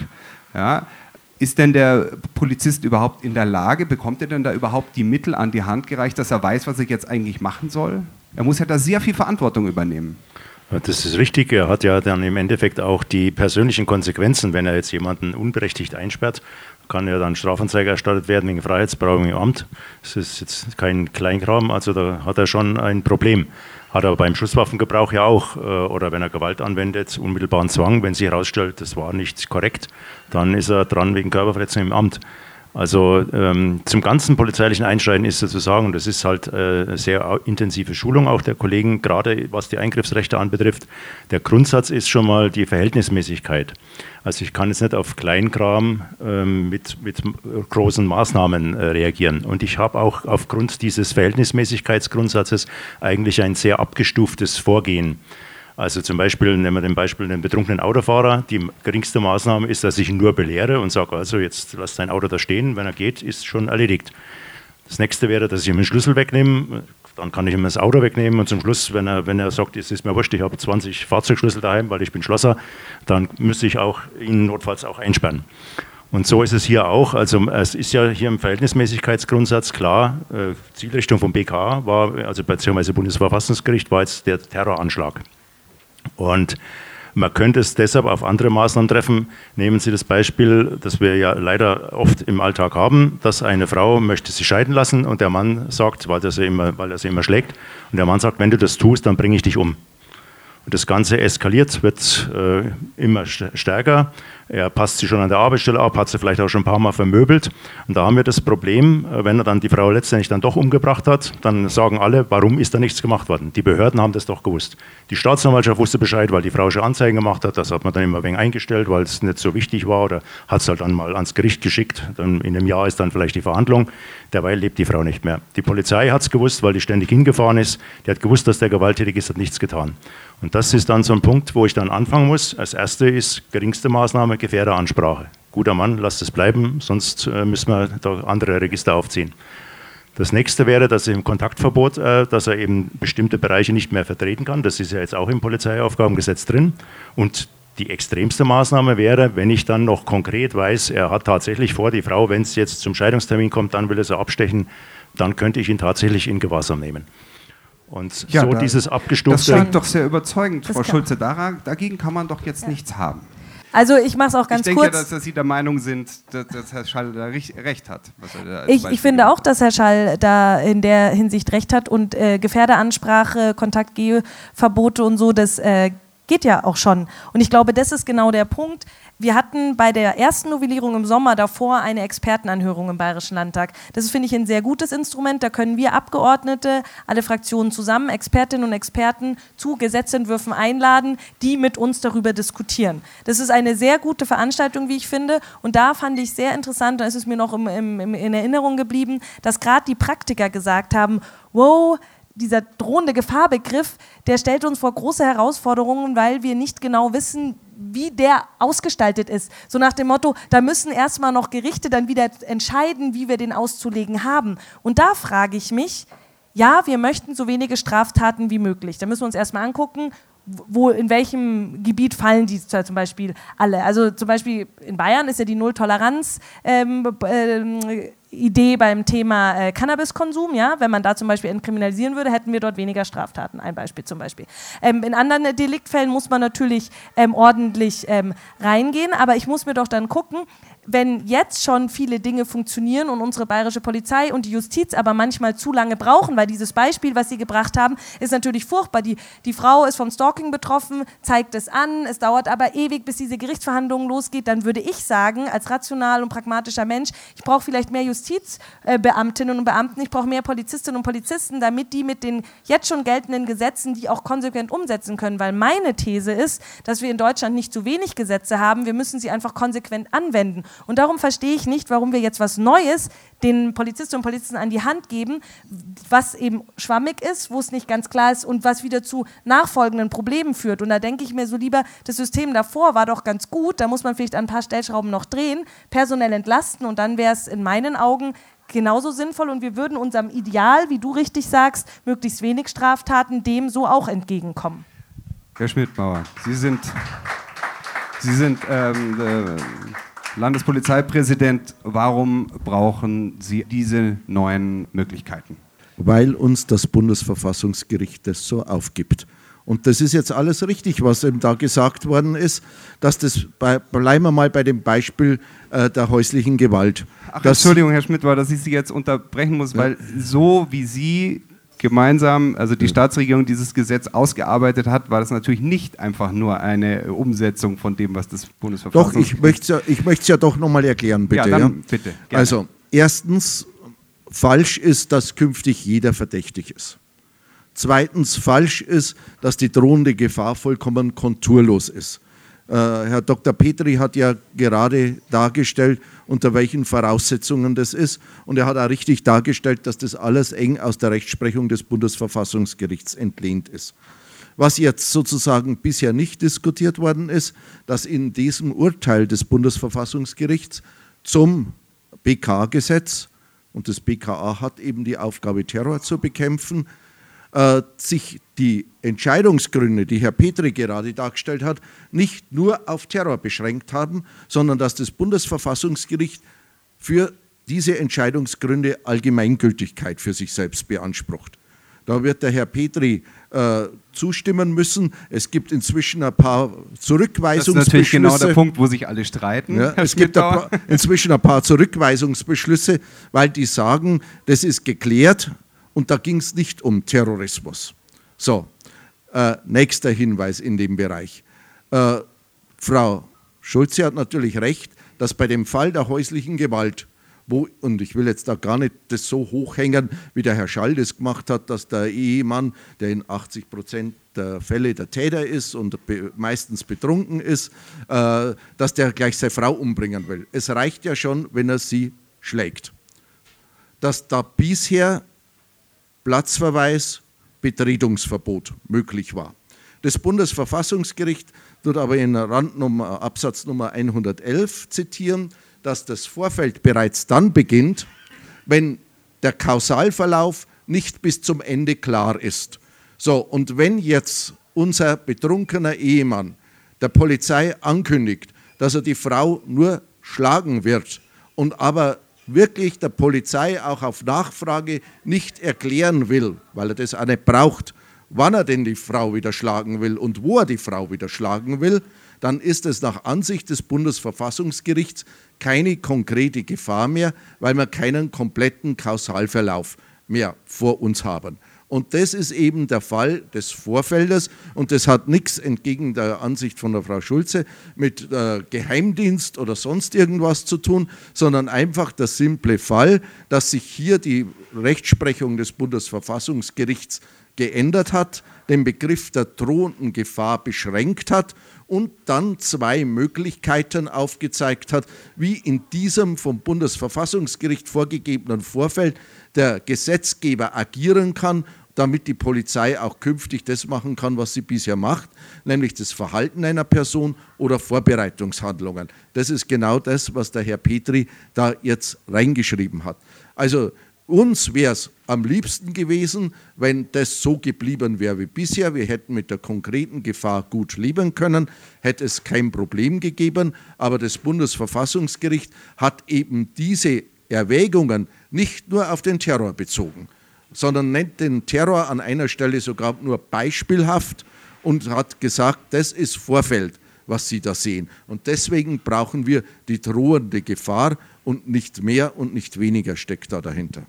Ja, ist denn der Polizist überhaupt in der Lage, bekommt er denn da überhaupt die Mittel an die Hand gereicht, dass er weiß, was er jetzt eigentlich machen soll? Er muss ja da sehr viel Verantwortung übernehmen. Das ist richtig. Er hat ja dann im Endeffekt auch die persönlichen Konsequenzen, wenn er jetzt jemanden unberechtigt einsperrt, kann ja dann Strafanzeige erstattet werden wegen Freiheitsberaubung im Amt. Das ist jetzt kein Kleinkram, also da hat er schon ein Problem. Hat er beim Schusswaffengebrauch ja auch, äh, oder wenn er Gewalt anwendet, unmittelbaren Zwang, wenn sich herausstellt, das war nicht korrekt, dann ist er dran wegen Körperverletzung im Amt. Also ähm, zum ganzen polizeilichen Einschreiten ist zu sagen, und das ist halt äh, sehr intensive Schulung auch der Kollegen, gerade was die Eingriffsrechte anbetrifft. Der Grundsatz ist schon mal die Verhältnismäßigkeit. Also ich kann jetzt nicht auf Kleinkram ähm, mit, mit großen Maßnahmen äh, reagieren. Und ich habe auch aufgrund dieses Verhältnismäßigkeitsgrundsatzes eigentlich ein sehr abgestuftes Vorgehen. Also zum Beispiel, nehmen wir den Beispiel den betrunkenen Autofahrer. Die geringste Maßnahme ist, dass ich ihn nur belehre und sage, also jetzt lass dein Auto da stehen, wenn er geht, ist schon erledigt. Das nächste wäre, dass ich ihm den Schlüssel wegnehme, dann kann ich ihm das Auto wegnehmen und zum Schluss, wenn er, wenn er sagt, es ist mir wurscht, ich habe 20 Fahrzeugschlüssel daheim, weil ich bin Schlosser, dann müsste ich auch ihn notfalls auch einsperren. Und so ist es hier auch. Also es ist ja hier im Verhältnismäßigkeitsgrundsatz klar, äh, Zielrichtung vom BK war, also beziehungsweise Bundesverfassungsgericht war jetzt der Terroranschlag. Und man könnte es deshalb auf andere Maßnahmen treffen. Nehmen Sie das Beispiel, das wir ja leider oft im Alltag haben, dass eine Frau möchte sich scheiden lassen und der Mann sagt, weil er sie immer, weil er sie immer schlägt, und der Mann sagt, wenn du das tust, dann bringe ich dich um. Und das Ganze eskaliert, wird äh, immer stärker. Er passt sich schon an der Arbeitsstelle ab, hat sie vielleicht auch schon ein paar Mal vermöbelt. Und da haben wir das Problem, äh, wenn er dann die Frau letztendlich dann doch umgebracht hat, dann sagen alle, warum ist da nichts gemacht worden? Die Behörden haben das doch gewusst. Die Staatsanwaltschaft wusste Bescheid, weil die Frau schon Anzeigen gemacht hat. Das hat man dann immer wenig eingestellt, weil es nicht so wichtig war oder hat es halt dann mal ans Gericht geschickt. Dann in einem Jahr ist dann vielleicht die Verhandlung. Derweil lebt die Frau nicht mehr. Die Polizei hat es gewusst, weil die ständig hingefahren ist. Die hat gewusst, dass der gewalttätig ist, hat nichts getan. Und das ist dann so ein Punkt, wo ich dann anfangen muss. Als erste ist geringste Maßnahme Gefährderansprache. Guter Mann, lasst es bleiben, sonst äh, müssen wir da andere Register aufziehen. Das nächste wäre, dass im Kontaktverbot, äh, dass er eben bestimmte Bereiche nicht mehr vertreten kann. Das ist ja jetzt auch im Polizeiaufgabengesetz drin. Und die extremste Maßnahme wäre, wenn ich dann noch konkret weiß, er hat tatsächlich vor, die Frau, wenn es jetzt zum Scheidungstermin kommt, dann will er sie abstechen, dann könnte ich ihn tatsächlich in Gewahrsam nehmen. Und ja, so da, dieses abgestufte. Das scheint doch sehr überzeugend, Frau Schulze. Dagegen kann man doch jetzt ja. nichts haben. Also ich mache es auch ganz kurz. Ich denke, dass, Sie der Meinung sind, dass, dass Herr Schall da recht hat. ich, ich finde auch, dass Herr Schall da in der Hinsicht recht hat und äh, Gefährderansprache, Kontaktgeverbote und so, das äh, geht ja auch schon. Und ich glaube, das ist genau der Punkt. Wir hatten bei der ersten Novellierung im Sommer davor eine Expertenanhörung im Bayerischen Landtag. Das finde ich, ein sehr gutes Instrument. Da können wir Abgeordnete, alle Fraktionen zusammen, Expertinnen und Experten zu Gesetzentwürfen einladen, die mit uns darüber diskutieren. Das ist eine sehr gute Veranstaltung, wie ich finde. Und da fand ich sehr interessant, da ist es mir noch im, im, in Erinnerung geblieben, dass gerade die Praktiker gesagt haben, wow, dieser drohende Gefahrbegriff, der stellt uns vor große Herausforderungen, weil wir nicht genau wissen, wie der ausgestaltet ist. So nach dem Motto, da müssen erstmal noch Gerichte dann wieder entscheiden, wie wir den auszulegen haben. Und da frage ich mich, ja, wir möchten so wenige Straftaten wie möglich. Da müssen wir uns erstmal angucken, wo, in welchem Gebiet fallen die zum Beispiel alle. Also zum Beispiel in Bayern ist ja die Null-Toleranz ähm, äh, Idee beim Thema äh, Cannabiskonsum, ja, wenn man da zum Beispiel entkriminalisieren würde, hätten wir dort weniger Straftaten. Ein Beispiel zum Beispiel. Ähm, in anderen Deliktfällen muss man natürlich ähm, ordentlich ähm, reingehen, aber ich muss mir doch dann gucken, wenn jetzt schon viele Dinge funktionieren und unsere bayerische Polizei und die Justiz aber manchmal zu lange brauchen, weil dieses Beispiel, was Sie gebracht haben, ist natürlich furchtbar. Die, die Frau ist vom Stalking betroffen, zeigt es an, es dauert aber ewig, bis diese Gerichtsverhandlung losgeht, dann würde ich sagen, als rational und pragmatischer Mensch, ich brauche vielleicht mehr Justizbeamtinnen und Beamten, ich brauche mehr Polizistinnen und Polizisten, damit die mit den jetzt schon geltenden Gesetzen die auch konsequent umsetzen können, weil meine These ist, dass wir in Deutschland nicht zu wenig Gesetze haben, wir müssen sie einfach konsequent anwenden. Und darum verstehe ich nicht, warum wir jetzt was Neues den Polizistinnen und Polizisten an die Hand geben, was eben schwammig ist, wo es nicht ganz klar ist und was wieder zu nachfolgenden Problemen führt. Und da denke ich mir so lieber, das System davor war doch ganz gut, da muss man vielleicht ein paar Stellschrauben noch drehen, personell entlasten und dann wäre es in meinen Augen genauso sinnvoll und wir würden unserem Ideal, wie du richtig sagst, möglichst wenig Straftaten, dem so auch entgegenkommen. Herr Schmidtbauer, Sie sind, Sie sind ähm, äh, Landespolizeipräsident, warum brauchen Sie diese neuen Möglichkeiten? Weil uns das Bundesverfassungsgericht das so aufgibt. Und das ist jetzt alles richtig, was eben da gesagt worden ist, dass das, bei, bleiben wir mal bei dem Beispiel äh, der häuslichen Gewalt. Ach, Entschuldigung, Herr Schmidt, war, dass ich Sie jetzt unterbrechen muss, weil so wie Sie gemeinsam, also die Staatsregierung dieses Gesetz ausgearbeitet hat, war das natürlich nicht einfach nur eine Umsetzung von dem, was das Bundesverfassungsgericht... Doch, ich möchte es ja, ich möchte ja doch nochmal erklären, bitte. Ja, dann, ja? bitte. Gerne. Also, erstens, falsch ist, dass künftig jeder verdächtig ist. Zweitens, falsch ist, dass die drohende Gefahr vollkommen konturlos ist. Äh, Herr Dr. Petri hat ja gerade dargestellt, unter welchen Voraussetzungen das ist. Und er hat auch richtig dargestellt, dass das alles eng aus der Rechtsprechung des Bundesverfassungsgerichts entlehnt ist. Was jetzt sozusagen bisher nicht diskutiert worden ist, dass in diesem Urteil des Bundesverfassungsgerichts zum BK-Gesetz, und das BKA hat eben die Aufgabe, Terror zu bekämpfen, äh, sich die Entscheidungsgründe, die Herr Petri gerade dargestellt hat, nicht nur auf Terror beschränkt haben, sondern dass das Bundesverfassungsgericht für diese Entscheidungsgründe Allgemeingültigkeit für sich selbst beansprucht. Da wird der Herr Petri äh, zustimmen müssen. Es gibt inzwischen ein paar Zurückweisungsbeschlüsse. Das ist natürlich genau der Punkt, wo sich alle streiten. Ja, es gibt ein paar, inzwischen ein paar Zurückweisungsbeschlüsse, weil die sagen, das ist geklärt, und da ging es nicht um Terrorismus. So, Äh, nächster Hinweis in dem Bereich. Äh, Frau Schulze hat natürlich recht, dass bei dem Fall der häuslichen Gewalt wo, und ich will jetzt da gar nicht das so hochhängen, wie der Herr Schall das gemacht hat, dass der Ehemann, der in 80 Prozent der Fälle der Täter ist und be meistens betrunken ist, äh, dass der gleich seine Frau umbringen will. Es reicht ja schon, wenn er sie schlägt. Dass da bisher Platzverweis, Betretungsverbot möglich war. Das Bundesverfassungsgericht tut aber in Randnummer, Absatz Nummer 111 zitieren, dass das Vorfeld bereits dann beginnt, wenn der Kausalverlauf nicht bis zum Ende klar ist. So, und wenn jetzt unser betrunkener Ehemann der Polizei ankündigt, dass er die Frau nur schlagen wird und aber wirklich der Polizei auch auf Nachfrage nicht erklären will, weil er das auch nicht braucht, wann er denn die Frau wieder schlagen will und wo er die Frau wieder schlagen will, dann ist es nach Ansicht des Bundesverfassungsgerichts keine konkrete Gefahr mehr, weil wir keinen kompletten Kausalverlauf mehr vor uns haben. Und das ist eben der Fall des Vorfeldes. Und das hat nichts entgegen der Ansicht von der Frau Schulze mit äh, Geheimdienst oder sonst irgendwas zu tun, sondern einfach der simple Fall, dass sich hier die Rechtsprechung des Bundesverfassungsgerichts geändert hat, den Begriff der drohenden Gefahr beschränkt hat und dann zwei Möglichkeiten aufgezeigt hat, wie in diesem vom Bundesverfassungsgericht vorgegebenen Vorfeld der Gesetzgeber agieren kann damit die Polizei auch künftig das machen kann, was sie bisher macht, nämlich das Verhalten einer Person oder Vorbereitungshandlungen. Das ist genau das, was der Herr Petri da jetzt reingeschrieben hat. Also uns wäre es am liebsten gewesen, wenn das so geblieben wäre wie bisher. Wir hätten mit der konkreten Gefahr gut leben können, hätte es kein Problem gegeben. Aber das Bundesverfassungsgericht hat eben diese Erwägungen nicht nur auf den Terror bezogen, sondern nennt den Terror an einer Stelle sogar nur beispielhaft und hat gesagt, das ist Vorfeld, was Sie da sehen. Und deswegen brauchen wir die drohende Gefahr und nicht mehr und nicht weniger steckt da dahinter.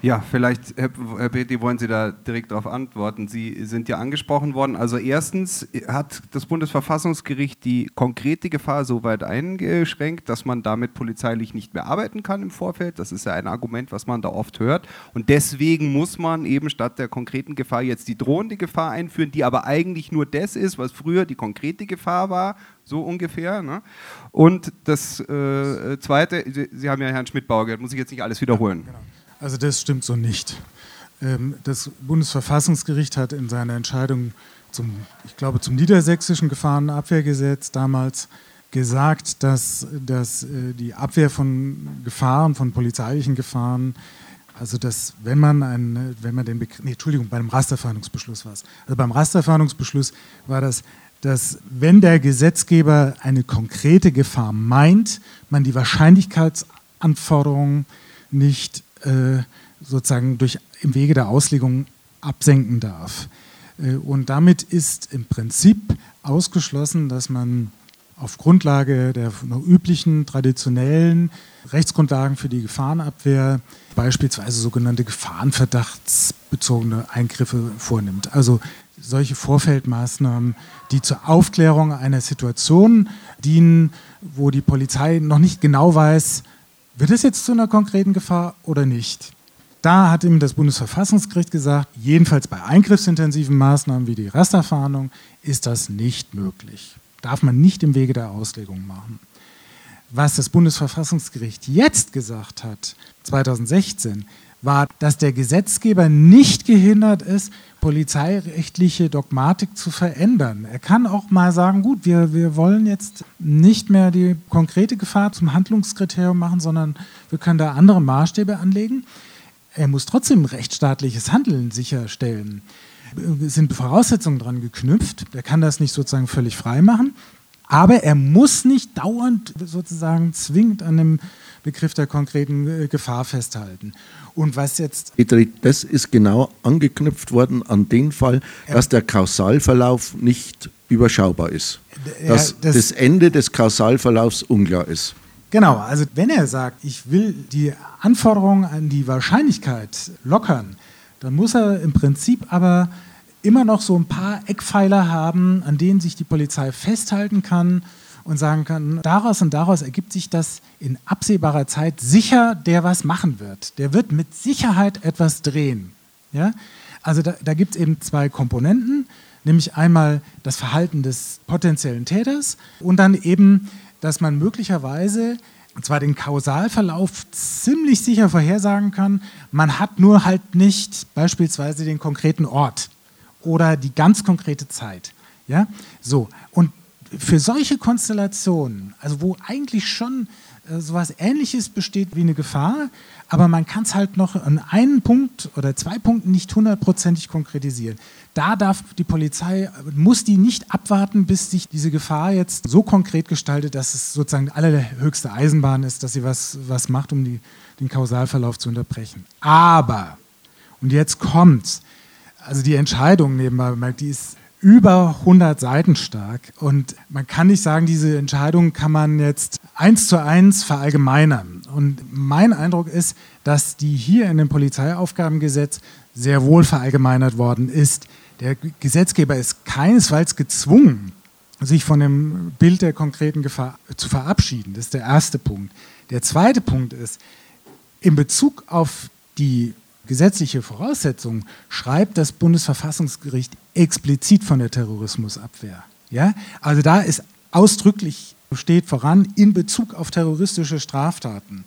Ja, vielleicht, Herr Petri, wollen Sie da direkt darauf antworten. Sie sind ja angesprochen worden. Also erstens hat das Bundesverfassungsgericht die konkrete Gefahr so weit eingeschränkt, dass man damit polizeilich nicht mehr arbeiten kann im Vorfeld. Das ist ja ein Argument, was man da oft hört. Und deswegen muss man eben statt der konkreten Gefahr jetzt die drohende Gefahr einführen, die aber eigentlich nur das ist, was früher die konkrete Gefahr war, so ungefähr. Ne? Und das äh, Zweite, Sie, Sie, haben ja Herrn Schmidt-Bauer gehört, muss ich jetzt nicht alles wiederholen. Ja, genau. Also das stimmt so nicht. Ähm, das Bundesverfassungsgericht hat in seiner Entscheidung zum, ich glaube, zum niedersächsischen Gefahrenabwehrgesetz damals gesagt, dass, dass äh, die Abwehr von Gefahren, von polizeilichen Gefahren, also dass wenn man ein, wenn man den Begriff, nee, Entschuldigung, beim Rasterfahndungsbeschluss war es. Also beim Rasterfahndungsbeschluss war das, dass wenn der Gesetzgeber eine konkrete Gefahr meint, man die Wahrscheinlichkeitsanforderungen nicht äh, sozusagen durch, im Wege der Auslegung absenken darf. Äh, und damit ist im Prinzip ausgeschlossen, dass man auf Grundlage der üblichen, traditionellen Rechtsgrundlagen für die Gefahrenabwehr beispielsweise sogenannte gefahrenverdachtsbezogene Eingriffe vornimmt. Also solche Vorfeldmaßnahmen, die zur Aufklärung einer Situation dienen, wo die Polizei noch nicht genau weiß, wird es jetzt zu einer konkreten Gefahr oder nicht? Da hat ihm das Bundesverfassungsgericht gesagt, jedenfalls bei eingriffsintensiven Maßnahmen wie die Rasterfahndung ist das nicht möglich. Darf man nicht im Wege der Auslegung machen. Was das Bundesverfassungsgericht jetzt gesagt hat, 2016, war, dass der Gesetzgeber nicht gehindert ist, polizeirechtliche Dogmatik zu verändern. Er kann auch mal sagen, gut, wir, wir wollen jetzt nicht mehr die konkrete Gefahr zum Handlungskriterium machen, sondern wir können da andere Maßstäbe anlegen. Er muss trotzdem rechtsstaatliches Handeln sicherstellen. Es sind Voraussetzungen dran geknüpft. Er kann das nicht sozusagen völlig frei machen. Aber er muss nicht dauernd sozusagen zwingend an dem Begriff der konkreten äh, Gefahr festhalten. Und was jetzt. Das ist genau angeknüpft worden an den Fall, dass der Kausalverlauf nicht überschaubar ist. Dass das, das Ende des Kausalverlaufs unklar ist. Genau, also wenn er sagt, ich will die Anforderungen an die Wahrscheinlichkeit lockern, dann muss er im Prinzip aber immer noch so ein paar Eckpfeiler haben, an denen sich die Polizei festhalten kann und sagen kann, daraus und daraus ergibt sich, dass in absehbarer Zeit sicher der was machen wird. Der wird mit Sicherheit etwas drehen. Ja? Also da, da gibt es eben zwei Komponenten, nämlich einmal das Verhalten des potenziellen Täters und dann eben, dass man möglicherweise und zwar den Kausalverlauf ziemlich sicher vorhersagen kann. Man hat nur halt nicht beispielsweise den konkreten Ort oder die ganz konkrete Zeit. Ja, so. Und für solche Konstellationen, also wo eigentlich schon äh, sowas Ähnliches besteht wie eine Gefahr, aber man kann es halt noch an einen Punkt oder zwei Punkten nicht hundertprozentig konkretisieren. Da darf die Polizei, muss die nicht abwarten, bis sich diese Gefahr jetzt so konkret gestaltet, dass es sozusagen allerhöchste Eisenbahn ist, dass sie was, was macht, um die, den Kausalverlauf zu unterbrechen. Aber, und jetzt kommt's, also die Entscheidung nebenbei die ist über 100 Seiten stark. Und man kann nicht sagen, diese Entscheidung kann man jetzt eins zu eins verallgemeinern. Und mein Eindruck ist, dass die hier in dem Polizeiaufgabengesetz sehr wohl verallgemeinert worden ist. Der Gesetzgeber ist keinesfalls gezwungen, sich von dem Bild der konkreten Gefahr zu verabschieden. Das ist der erste Punkt. Der zweite Punkt ist, in Bezug auf die gesetzliche Voraussetzung schreibt das Bundesverfassungsgericht explizit von der Terrorismusabwehr. Ja? Also da ist ausdrücklich steht voran in Bezug auf terroristische Straftaten,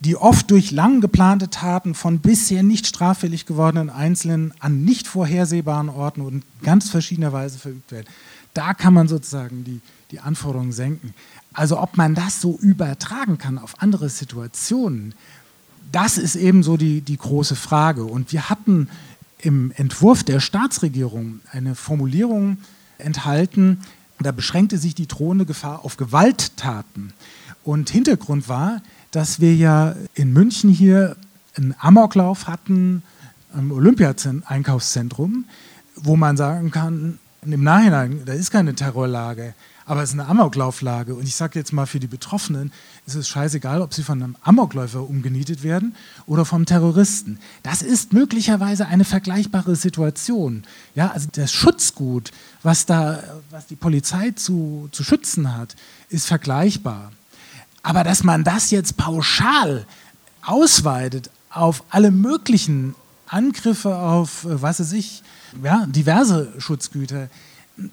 die oft durch lang geplante Taten von bisher nicht straffällig gewordenen Einzelnen an nicht vorhersehbaren Orten und ganz verschiedener Weise verübt werden. Da kann man sozusagen die, die Anforderungen senken. Also ob man das so übertragen kann auf andere Situationen, das ist eben so die, die große Frage. Und wir hatten im Entwurf der Staatsregierung eine Formulierung enthalten, da beschränkte sich die drohende Gefahr auf Gewalttaten. Und Hintergrund war, dass wir ja in München hier einen Amoklauf hatten am Olympia-Einkaufszentrum, wo man sagen kann, im Nachhinein, da ist keine Terrorlage. Aber es ist eine Amoklauflage. Und ich sage jetzt mal für die Betroffenen, es ist scheißegal, ob sie von einem Amokläufer umgenietet werden oder vom Terroristen. Das ist möglicherweise eine vergleichbare Situation. Ja, also das Schutzgut, was, da, was die Polizei zu, zu schützen hat, ist vergleichbar. Aber dass man das jetzt pauschal ausweitet auf alle möglichen Angriffe auf, äh, was weiß ich, ja, diverse Schutzgüter,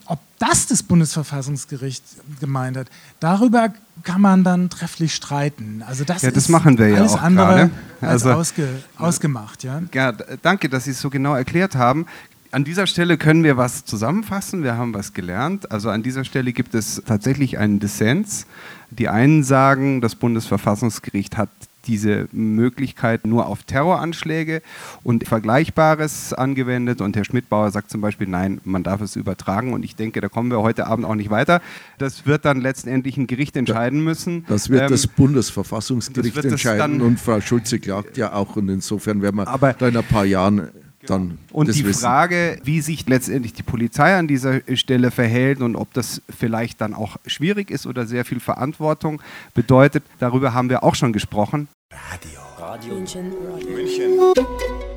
ob das das Bundesverfassungsgericht gemeint hat, darüber kann man dann trefflich streiten. Also das, ja, das machen wir ja alles auch andere gerade. als Also- ausge, ausgemacht. Ja? Ja, danke, dass Sie es so genau erklärt haben. An dieser Stelle können wir was zusammenfassen. Wir haben was gelernt. Also an dieser Stelle gibt es tatsächlich einen Dissens. Die einen sagen, das Bundesverfassungsgericht hat diese Möglichkeit nur auf Terroranschläge und Vergleichbares angewendet. Und Herr Schmidbauer sagt zum Beispiel, nein, man darf es übertragen. Und ich denke, da kommen wir heute Abend auch nicht weiter. Das wird dann letztendlich ein Gericht entscheiden müssen. Das wird Ähm, das Bundesverfassungsgericht das wird entscheiden und Frau Schulze klagt ja auch und insofern werden wir Aber- da in ein paar Jahren dann Und das die wissen. Frage, wie sich letztendlich die Polizei an dieser Stelle verhält und ob das vielleicht dann auch schwierig ist oder sehr viel Verantwortung bedeutet, darüber haben wir auch schon gesprochen.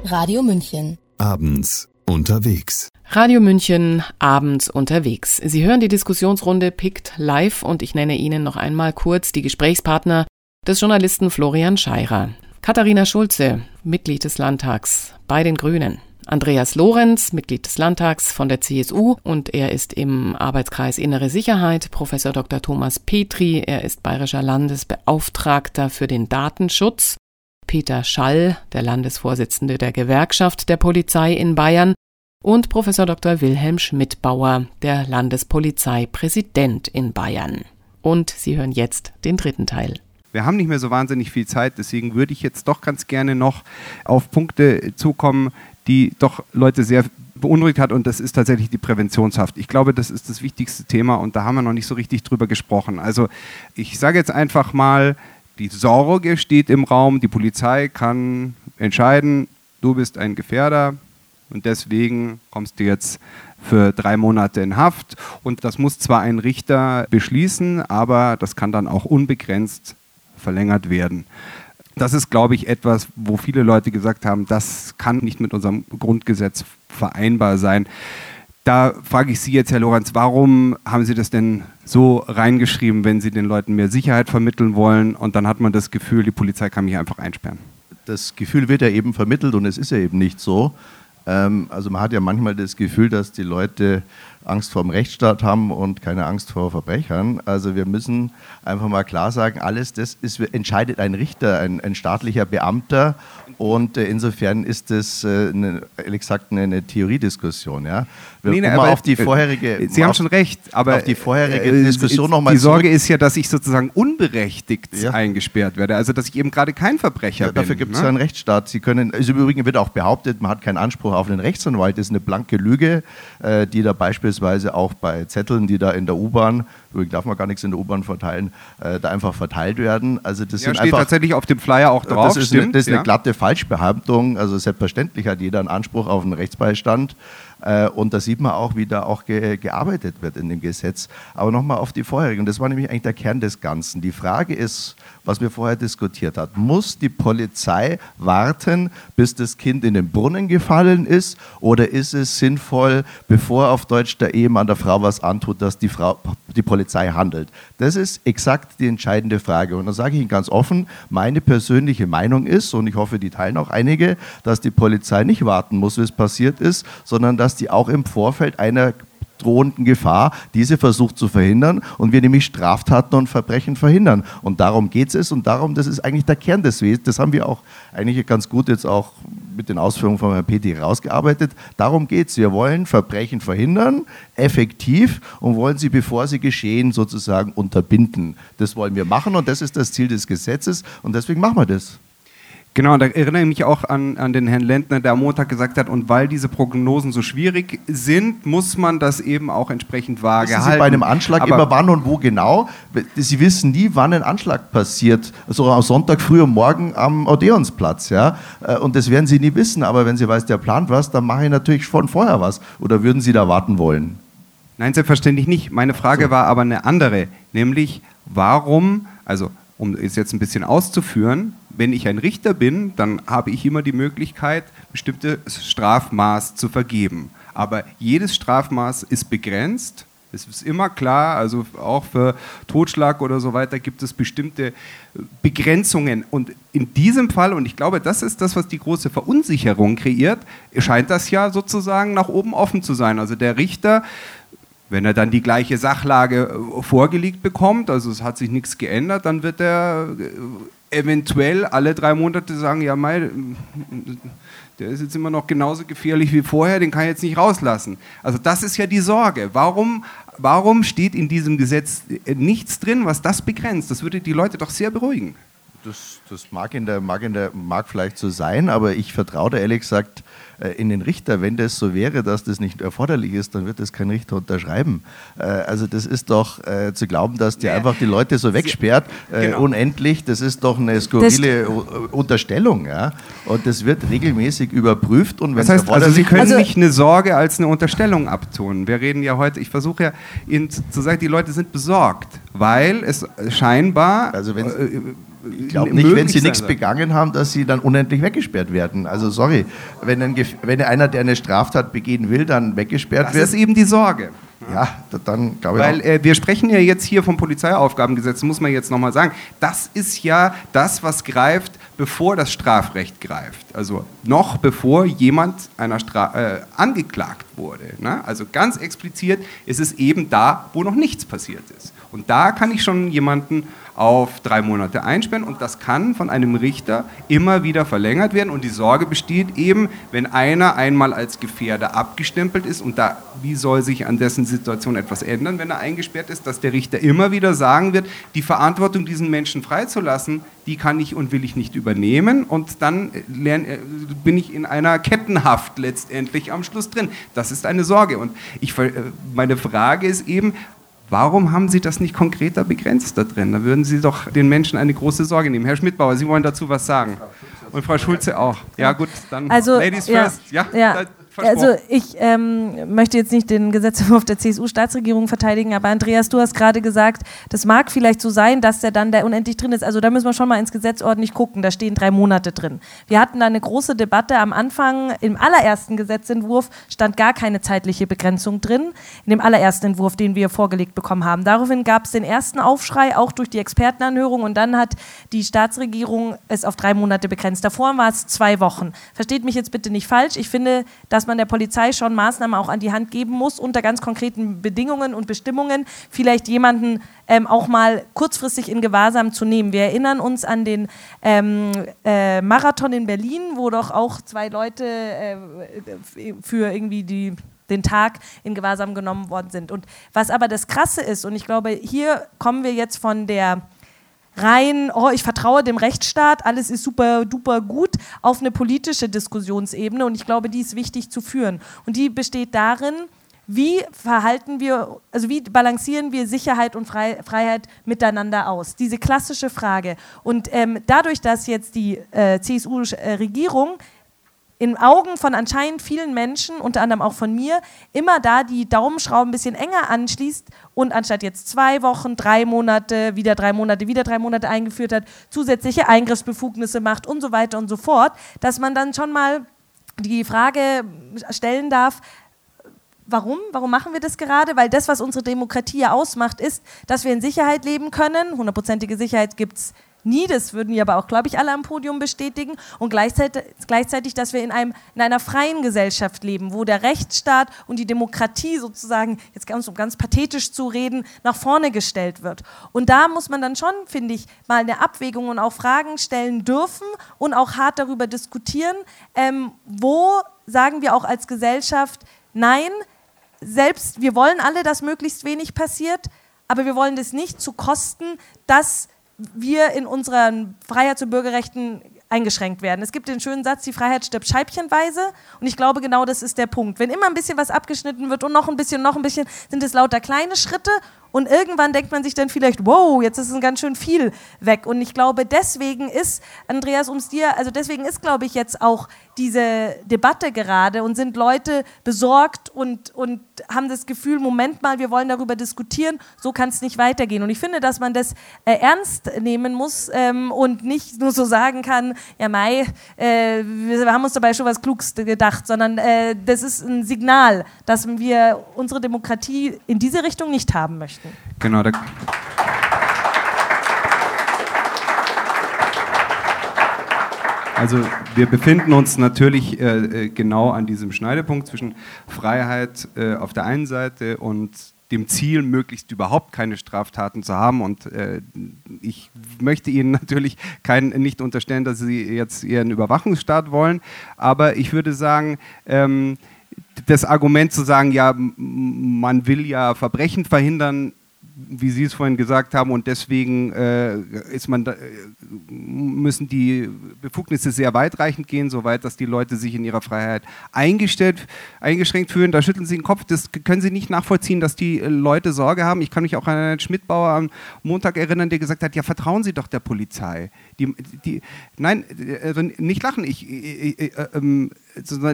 Radio München. Abends unterwegs. Radio München abends unterwegs. Sie hören die Diskussionsrunde Picked Live und ich nenne Ihnen noch einmal kurz die Gesprächspartner des Journalisten Florian Scheirer. Katharina Schulze, Mitglied des Landtags bei den Grünen. Andreas Lorenz, Mitglied des Landtags von der CSU und er ist im Arbeitskreis Innere Sicherheit. Professor Dr. Thomas Petri, er ist bayerischer Landesbeauftragter für den Datenschutz. Peter Schall, der Landesvorsitzende der Gewerkschaft der Polizei in Bayern und Professor Dr. Wilhelm Schmidbauer, der Landespolizeipräsident in Bayern. Und Sie hören jetzt den dritten Teil. Wir haben nicht mehr so wahnsinnig viel Zeit, deswegen würde ich jetzt doch ganz gerne noch auf Punkte zukommen, die doch Leute sehr beunruhigt hat und das ist tatsächlich die Präventionshaft. Ich glaube, das ist das wichtigste Thema und da haben wir noch nicht so richtig drüber gesprochen. Also ich sage jetzt einfach mal, die Sorge steht im Raum, die Polizei kann entscheiden, du bist ein Gefährder und deswegen kommst du jetzt für drei Monate in Haft und das muss zwar ein Richter beschließen, aber das kann dann auch unbegrenzt verlängert werden. Das ist, glaube ich, etwas, wo viele Leute gesagt haben, das kann nicht mit unserem Grundgesetz vereinbar sein. Da frage ich Sie jetzt, Herr Lorenz, warum haben Sie das denn so reingeschrieben, wenn Sie den Leuten mehr Sicherheit vermitteln wollen und dann hat man das Gefühl, die Polizei kann mich einfach einsperren? Das Gefühl wird ja eben vermittelt und es ist ja eben nicht so. Ähm, also man hat ja manchmal das Gefühl, dass die Leute Angst vor dem Rechtsstaat haben und keine Angst vor Verbrechern. Also wir müssen einfach mal klar sagen, alles das ist, entscheidet ein Richter, ein, ein staatlicher Beamter und äh, insofern ist das äh, eine, ehrlich gesagt eine, eine Theoriediskussion. Ja? Wir, nee, nee, um aber auf die vorherige, äh, Sie haben schon recht, aber auf die vorherige äh, Diskussion nochmal. Die Sorge ist ja, dass ich sozusagen unberechtigt ja. eingesperrt werde, also dass ich eben gerade kein Verbrecher ja, bin. Dafür gibt es ne? einen Rechtsstaat. Sie können, also im Übrigen wird auch behauptet, man hat keinen Anspruch auf einen Rechtsanwalt. Das ist eine blanke Lüge, äh, die da beispielsweise auch bei Zetteln, die da in der U-Bahn übrigens darf man gar nichts in der U-Bahn verteilen, äh, da einfach verteilt werden. Also das ja, sind steht einfach, tatsächlich auf dem Flyer auch drauf. Das ist, stimmt, eine, das ist ja. eine glatte Falschbehauptung. Also selbstverständlich hat jeder einen Anspruch auf einen Rechtsbeistand. Äh, und da sieht man auch, wie da auch ge gearbeitet wird in dem Gesetz. Aber nochmal auf die vorherigen. Das war nämlich eigentlich der Kern des Ganzen. Die Frage ist, was wir vorher diskutiert haben. Muss die Polizei warten, bis das Kind in den Brunnen gefallen ist? Oder ist es sinnvoll, bevor auf Deutsch der Ehemann der Frau was antut, dass die, Frau, die Polizei handelt? Das ist exakt die entscheidende Frage. Und da sage ich Ihnen ganz offen, meine persönliche Meinung ist, und ich hoffe, die teilen auch einige, dass die Polizei nicht warten muss, wie es passiert ist, sondern dass die auch im Vorfeld einer drohenden Gefahr diese versucht zu verhindern und wir nämlich Straftaten und Verbrechen verhindern. Und darum geht es und darum, das ist eigentlich der Kern des Wesens. Das haben wir auch eigentlich ganz gut jetzt auch mit den Ausführungen von Herrn Petty rausgearbeitet. Darum geht es. Wir wollen Verbrechen verhindern, effektiv und wollen sie, bevor sie geschehen, sozusagen unterbinden. Das wollen wir machen und das ist das Ziel des Gesetzes und deswegen machen wir das. Genau, da erinnere ich mich auch an, an den Herrn Lentner, der am Montag gesagt hat, und weil diese Prognosen so schwierig sind, muss man das eben auch entsprechend vage Wissen halten. Sie bei einem Anschlag Aber immer wann und wo genau? Sie wissen nie, wann ein Anschlag passiert. So am Sonntag früh am Morgen am Odeonsplatz. Ja? Äh, und das werden Sie nie wissen. Aber wenn Sie weiß, der plant was, dann mache ich natürlich schon vorher was. Oder würden Sie da warten wollen? Nein, selbstverständlich nicht. Meine Frage so. war aber eine andere, nämlich warum, also um es jetzt ein bisschen auszuführen, wenn ich ein Richter bin, dann habe ich immer die Möglichkeit, bestimmtes Strafmaß zu vergeben. Aber jedes Strafmaß ist begrenzt. Es ist immer klar, also auch für Totschlag oder so weiter gibt es bestimmte Begrenzungen. Und in diesem Fall, und ich glaube, das ist das, was die große Verunsicherung kreiert, scheint das ja sozusagen nach oben offen zu sein. Also der Richter wenn er dann die gleiche Sachlage vorgelegt bekommt, also es hat sich nichts geändert, dann wird er eventuell alle drei Monate sagen, ja, Mai, der ist jetzt immer noch genauso gefährlich wie vorher, den kann ich jetzt nicht rauslassen. Also das ist ja die Sorge. Warum, warum steht in diesem Gesetz nichts drin, was das begrenzt? Das würde die Leute doch sehr beruhigen. Das, das mag, in der, mag, in der, mag vielleicht so sein, aber ich vertraue da ehrlich gesagt äh, in den Richter. Wenn das so wäre, dass das nicht erforderlich ist, dann wird das kein Richter unterschreiben. Äh, also das ist doch äh, zu glauben, dass der einfach die Leute so wegsperrt, genau. unendlich, das ist doch eine skurrile das Unterstellung. Ja? Und das wird regelmäßig überprüft. Und das heißt, also Sie können also nicht eine Sorge als eine Unterstellung abtun. Wir reden ja heute, ich versuche ja Ihnen zu sagen, die Leute sind besorgt, weil es scheinbar... Also wenn ich glaube nicht, wenn sie nichts begangen haben, dass sie dann unendlich weggesperrt werden. Also sorry, wenn, ein, wenn einer, der eine Straftat begehen will, dann weggesperrt das wird. Das ist eben die Sorge. Ja, dann glaube ich Weil äh, wir sprechen ja jetzt hier vom Polizeiaufgabengesetz, muss man jetzt nochmal sagen. Das ist ja das, was greift, bevor das Strafrecht greift. Also noch bevor jemand einer Stra äh, angeklagt wurde. Ne? Also ganz explizit ist es eben da, wo noch nichts passiert ist. Und da kann ich schon jemanden auf drei Monate einsperren und das kann von einem Richter immer wieder verlängert werden. Und die Sorge besteht eben, wenn einer einmal als Gefährder abgestempelt ist. Und da, wie soll sich an dessen Situation etwas ändern, wenn er eingesperrt ist, dass der Richter immer wieder sagen wird, die Verantwortung, diesen Menschen freizulassen, die kann ich und will ich nicht übernehmen. Und dann lern, äh, bin ich in einer Kettenhaft letztendlich am Schluss drin. Das ist eine Sorge. Und ich, äh, meine Frage ist eben, Warum haben Sie das nicht konkreter begrenzt da drin? Da würden Sie doch den Menschen eine große Sorge nehmen. Herr Schmidbauer, Sie wollen dazu was sagen. Und Frau Schulze auch. Ja gut, dann also, Ladies ja, first. Ja, ja. Also ich ähm, möchte jetzt nicht den Gesetzentwurf der CSU-Staatsregierung verteidigen, aber Andreas, du hast gerade gesagt, das mag vielleicht so sein, dass der dann da unendlich drin ist. Also da müssen wir schon mal ins Gesetz ordentlich gucken. Da stehen drei Monate drin. Wir hatten da eine große Debatte am Anfang. Im allerersten Gesetzentwurf stand gar keine zeitliche Begrenzung drin. In dem allerersten Entwurf, den wir vorgelegt bekommen haben. Daraufhin gab es den ersten Aufschrei, auch durch die Expertenanhörung. Und dann hat die Staatsregierung es auf drei Monate begrenzt. Davor war es zwei Wochen. Versteht mich jetzt bitte nicht falsch. Ich finde, dass dass man der Polizei schon Maßnahmen auch an die Hand geben muss, unter ganz konkreten Bedingungen und Bestimmungen, vielleicht jemanden ähm, auch mal kurzfristig in Gewahrsam zu nehmen. Wir erinnern uns an den ähm, äh, Marathon in Berlin, wo doch auch zwei Leute äh, für irgendwie die den Tag in Gewahrsam genommen worden sind. Und was aber das Krasse ist, und ich glaube, hier kommen wir jetzt von der rein, oh, ich vertraue dem Rechtsstaat, alles ist super duper gut, auf eine politische Diskussionsebene. Und ich glaube, die ist wichtig zu führen. Und die besteht darin, wie verhalten wir, also wie balancieren wir Sicherheit und Freiheit miteinander aus? Diese klassische Frage. Und ähm, dadurch, dass jetzt die äh, CSU-Regierung in Augen von anscheinend vielen Menschen, unter anderem auch von mir, immer da die Daumenschrauben ein bisschen enger anschließt und anstatt jetzt zwei Wochen, drei Monate, wieder drei Monate, wieder drei Monate eingeführt hat, zusätzliche Eingriffsbefugnisse macht und so weiter und so fort, dass man dann schon mal die Frage stellen darf, Warum? Warum machen wir das gerade? Weil das, was unsere Demokratie ja ausmacht, ist, dass wir in Sicherheit leben können. Hundertprozentige Sicherheit gibt es nie, das würden ja aber auch, glaube ich, alle am Podium bestätigen. Und gleichzeitig, gleichzeitig, dass wir in, einem, in einer freien Gesellschaft leben, wo der Rechtsstaat und die Demokratie sozusagen, jetzt ganz, um ganz pathetisch zu reden, nach vorne gestellt wird. Und da muss man dann schon, finde ich, mal eine Abwägung und auch Fragen stellen dürfen und auch hart darüber diskutieren, ähm, wo sagen wir auch als Gesellschaft, nein, selbst wir wollen alle, dass möglichst wenig passiert, aber wir wollen das nicht zu Kosten, dass wir in unseren Freiheits- und Bürgerrechten eingeschränkt werden. Es gibt den schönen Satz, die Freiheit stirbt scheibchenweise. Und ich glaube, genau das ist der Punkt. Wenn immer ein bisschen was abgeschnitten wird und noch ein bisschen, noch ein bisschen, sind es lauter kleine Schritte und irgendwann denkt man sich dann vielleicht, wow, jetzt ist es ganz schön viel weg. Und ich glaube, deswegen ist, Andreas, ums dir, also deswegen ist, glaube ich, jetzt auch diese Debatte gerade und sind Leute besorgt und, und haben das Gefühl, Moment mal, wir wollen darüber diskutieren, so kann es nicht weitergehen. Und ich finde, dass man das äh, ernst nehmen muss ähm, und nicht nur so sagen kann, ja Mai, äh, wir haben uns dabei schon was Kluges gedacht, sondern äh, das ist ein Signal, dass wir unsere Demokratie in diese Richtung nicht haben möchten. Genau. Da also wir befinden uns natürlich äh, äh, genau an diesem Schneidepunkt zwischen Freiheit äh, auf der einen Seite und dem Ziel, möglichst überhaupt keine Straftaten zu haben. Und äh, ich möchte Ihnen natürlich kein, nicht unterstellen, dass Sie jetzt Ihren Überwachungsstaat wollen, aber ich würde sagen, ähm, das Argument zu sagen, ja, man will ja Verbrechen verhindern, wie Sie es vorhin gesagt haben, und deswegen äh, ist man da, äh, müssen die Befugnisse sehr weitreichend gehen, soweit, dass die Leute sich in ihrer Freiheit eingestellt, eingeschränkt fühlen. Da schütteln Sie den Kopf. Das können Sie nicht nachvollziehen, dass die Leute Sorge haben. Ich kann mich auch an einen Schmidtbauer am Montag erinnern, der gesagt hat: Ja, vertrauen Sie doch der Polizei. Die, die, nein, also nicht lachen. Ich, ich, ich, äh, ähm,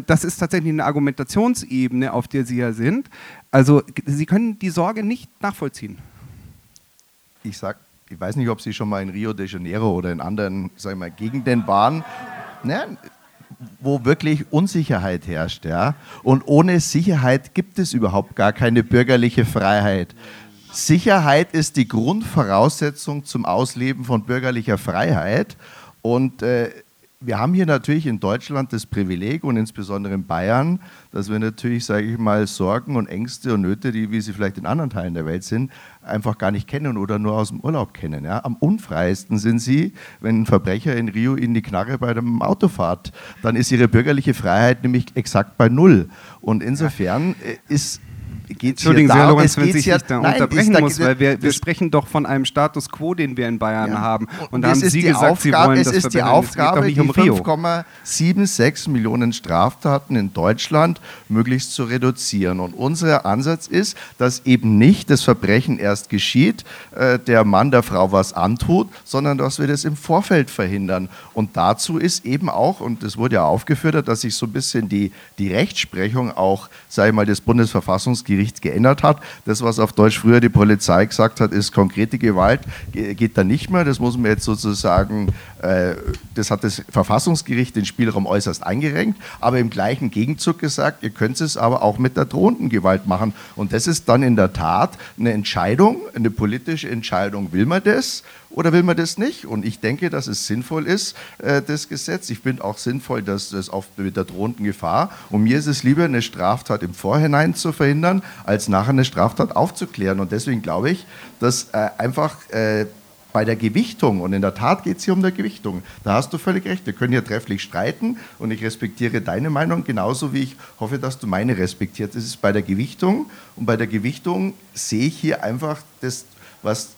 das ist tatsächlich eine Argumentationsebene, auf der Sie ja sind. Also Sie können die Sorge nicht nachvollziehen. Ich sag, ich weiß nicht, ob Sie schon mal in Rio de Janeiro oder in anderen sag ich mal, Gegenden waren, ne, wo wirklich Unsicherheit herrscht. Ja? Und ohne Sicherheit gibt es überhaupt gar keine bürgerliche Freiheit. Sicherheit ist die Grundvoraussetzung zum Ausleben von bürgerlicher Freiheit. Und äh, wir haben hier natürlich in Deutschland das Privileg und insbesondere in Bayern, dass wir natürlich, sage ich mal, Sorgen und Ängste und Nöte, die wie sie vielleicht in anderen Teilen der Welt sind, einfach gar nicht kennen oder nur aus dem Urlaub kennen. Ja? Am unfreiesten sind sie, wenn ein Verbrecher in Rio ihnen die Knarre bei dem Auto fährt. Dann ist ihre bürgerliche Freiheit nämlich exakt bei Null. Und insofern äh, ist geht's Entschuldigen Sie, Herr Lorenz, wenn ich da unterbrechen nein, muss, weil wir, wir sprechen doch von einem Status quo, den wir in Bayern ja. haben. Und, da haben Sie gesagt, Aufgabe, Sie wollen es das ist die Aufgabe, die um 5,76 Millionen Straftaten in Deutschland möglichst zu reduzieren. Und unser Ansatz ist, dass eben nicht das Verbrechen erst geschieht, äh, der Mann der Frau was antut, sondern dass wir das im Vorfeld verhindern. Und dazu ist eben auch, und das wurde ja aufgeführt, dass sich so ein bisschen die, die Rechtsprechung auch, sage ich mal, des Bundesverfassungsgerichts geändert hat. Das, was auf Deutsch früher die Polizei gesagt hat, ist konkrete Gewalt, geht da nicht mehr. Das muss man jetzt sozusagen, äh, das hat das Verfassungsgericht den Spielraum äußerst eingerenkt, aber im gleichen Gegenzug gesagt, ihr könnt es aber auch mit der drohenden Gewalt machen. Und das ist dann in der Tat eine Entscheidung, eine politische Entscheidung. Will man das? Oder will man das nicht? Und ich denke, dass es sinnvoll ist, äh, das Gesetz. Ich finde auch sinnvoll, dass das oft mit der drohenden Gefahr. Und mir ist es lieber, eine Straftat im Vorhinein zu verhindern, als nachher eine Straftat aufzuklären. Und deswegen glaube ich, dass äh, einfach äh, bei der Gewichtung, und in der Tat geht es hier um der Gewichtung, da hast du völlig recht, wir können hier trefflich streiten und ich respektiere deine Meinung genauso wie ich hoffe, dass du meine respektierst. Es ist bei der Gewichtung und bei der Gewichtung sehe ich hier einfach das, was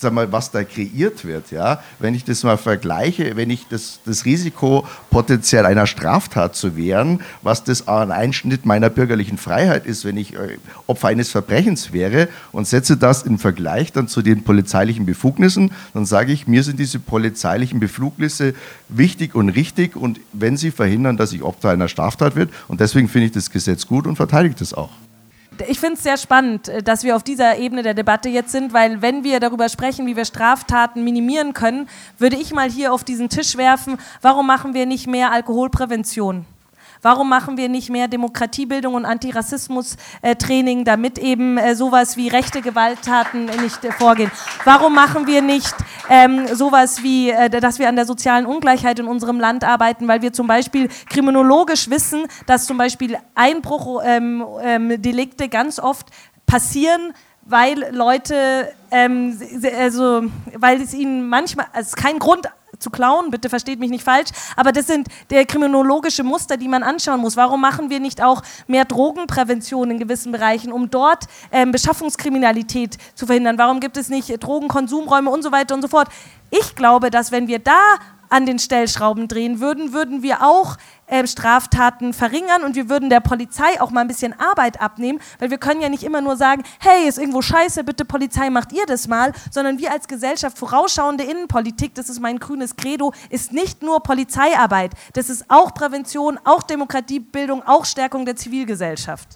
sag mal, was da kreiert wird. Ja? Wenn ich das mal vergleiche, wenn ich das, das Risiko potenziell einer Straftat zu wehren, was das ein Einschnitt meiner bürgerlichen Freiheit ist, wenn ich äh, Opfer eines Verbrechens wäre und setze das im Vergleich dann zu den polizeilichen Befugnissen, dann sage ich, mir sind diese polizeilichen Befugnisse wichtig und richtig und wenn sie verhindern, dass ich Opfer einer Straftat wird und deswegen finde ich das Gesetz gut und verteidige das auch ich finde es sehr spannend, äh, dass wir auf dieser Ebene der Debatte jetzt sind, weil wenn wir darüber sprechen, wie wir Straftaten minimieren können, würde ich mal hier auf diesen Tisch werfen, warum machen wir nicht mehr Warum machen wir nicht mehr Demokratiebildung und Antirassismus-Training, damit eben äh, sowas wie rechte Gewalttaten nicht äh, vorgehen? Warum machen wir nicht ähm, sowas wie, äh, dass wir an der sozialen Ungleichheit in unserem Land arbeiten, weil wir zum Beispiel kriminologisch wissen, dass zum Beispiel Einbruchdelikte ähm, ähm, ganz oft passieren, weil Leute, ähm, also, weil es ihnen manchmal, es ist kein Grund zu klauen, bitte versteht mich nicht falsch, aber das sind der kriminologische Muster, die man anschauen muss. Warum machen wir nicht auch mehr Drogenprävention in gewissen Bereichen, um dort ähm, Beschaffungskriminalität zu verhindern? Warum gibt es nicht Drogenkonsumräume und so weiter und so fort? Ich glaube, dass wenn wir da an den Stellschrauben drehen würden, würden wir auch äh, Straftaten verringern und wir würden der Polizei auch mal ein bisschen Arbeit abnehmen, weil wir können ja nicht immer nur sagen, hey, ist irgendwo scheiße, bitte Polizei, macht ihr das mal, sondern wir als Gesellschaft vorausschauende Innenpolitik, das ist mein grünes Credo, ist nicht nur Polizeiarbeit, das ist auch Prävention, auch Demokratiebildung, auch Stärkung der Zivilgesellschaft.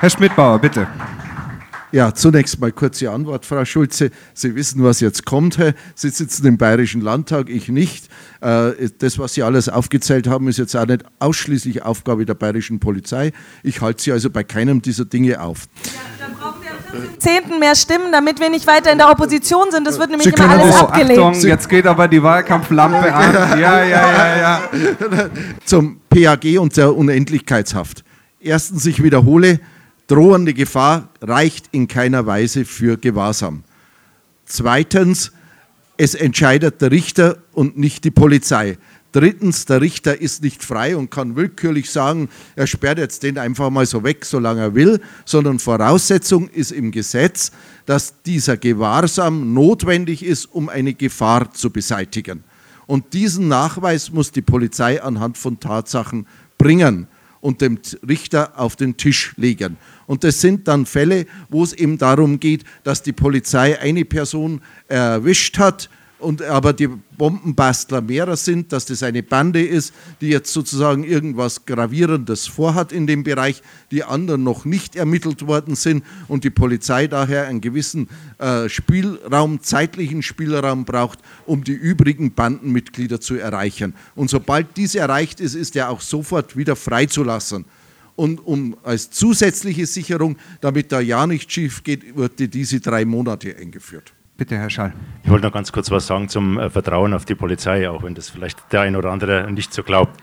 Herr Schmidbauer, bitte. Ja, zunächst mal kurze Antwort, Frau Schulze. Sie wissen, was jetzt kommt. Sie sitzen im Bayerischen Landtag, ich nicht. Äh, das, was Sie alles aufgezählt haben, ist jetzt auch nicht ausschließlich Aufgabe der bayerischen Polizei. Ich halte Sie also bei keinem dieser Dinge auf. Ja, dann brauchen wir am Zehnten mehr Stimmen, damit wir nicht weiter in der Opposition sind. Das wird nämlich immer alles das, abgelehnt. Achtung, jetzt geht aber die Wahlkampflampe an. Ja, ja, ja, ja. Zum PAG und der Unendlichkeitshaft. Erstens, ich wiederhole, drohende Gefahr reicht in keiner Weise für Gewahrsam. Zweitens, es entscheidet der Richter und nicht die Polizei. Drittens, der Richter ist nicht frei und kann willkürlich sagen, er sperrt jetzt den einfach mal so weg, solange er will, sondern Voraussetzung ist im Gesetz, dass dieser Gewahrsam notwendig ist, um eine Gefahr zu beseitigen. Und diesen Nachweis muss die Polizei anhand von Tatsachen bringen und dem Richter auf den Tisch legen. Und das sind dann Fälle, wo es eben darum geht, dass die Polizei eine Person erwischt hat, und aber die Bombenbastler mehrer sind, dass das eine Bande ist, die jetzt sozusagen irgendwas Gravierendes vorhat in dem Bereich, die anderen noch nicht ermittelt worden sind und die Polizei daher einen gewissen äh, Spielraum, zeitlichen Spielraum braucht, um die übrigen Bandenmitglieder zu erreichen. Und sobald dies erreicht ist, ist er auch sofort wieder freizulassen und um als zusätzliche Sicherung, damit da ja nicht schief geht, wurde diese drei Monate eingeführt. Bitte, Herr Schall. Ich wollte noch ganz kurz was sagen zum äh, Vertrauen auf die Polizei, auch wenn das vielleicht der ein oder andere nicht so glaubt.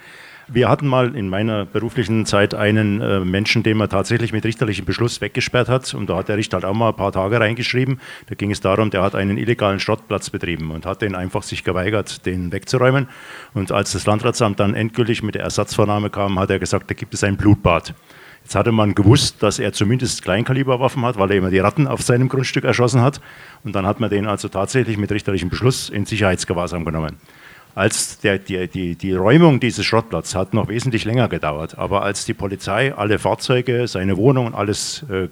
Wir hatten mal in meiner beruflichen Zeit einen äh, Menschen, den man tatsächlich mit richterlichem Beschluss weggesperrt hat. Und da hat der Richter halt auch mal ein paar Tage reingeschrieben. Da ging es darum, der hat einen illegalen Schrottplatz betrieben und hat den einfach sich geweigert, den wegzuräumen. Und als das Landratsamt dann endgültig mit der Ersatzvornahme kam, hat er gesagt, da gibt es ein Blutbad. Jetzt hatte man gewusst, dass er zumindest Kleinkaliberwaffen hat, weil er immer die Ratten auf seinem Grundstück erschossen hat. Und dann hat man den also tatsächlich mit richterlichem Beschluss in Sicherheitsgewahrsam genommen als der, die, die, die Räumung dieses Schrottplatzes hat noch wesentlich länger gedauert. Aber als die Polizei alle Fahrzeuge, seine Wohnung und alles äh,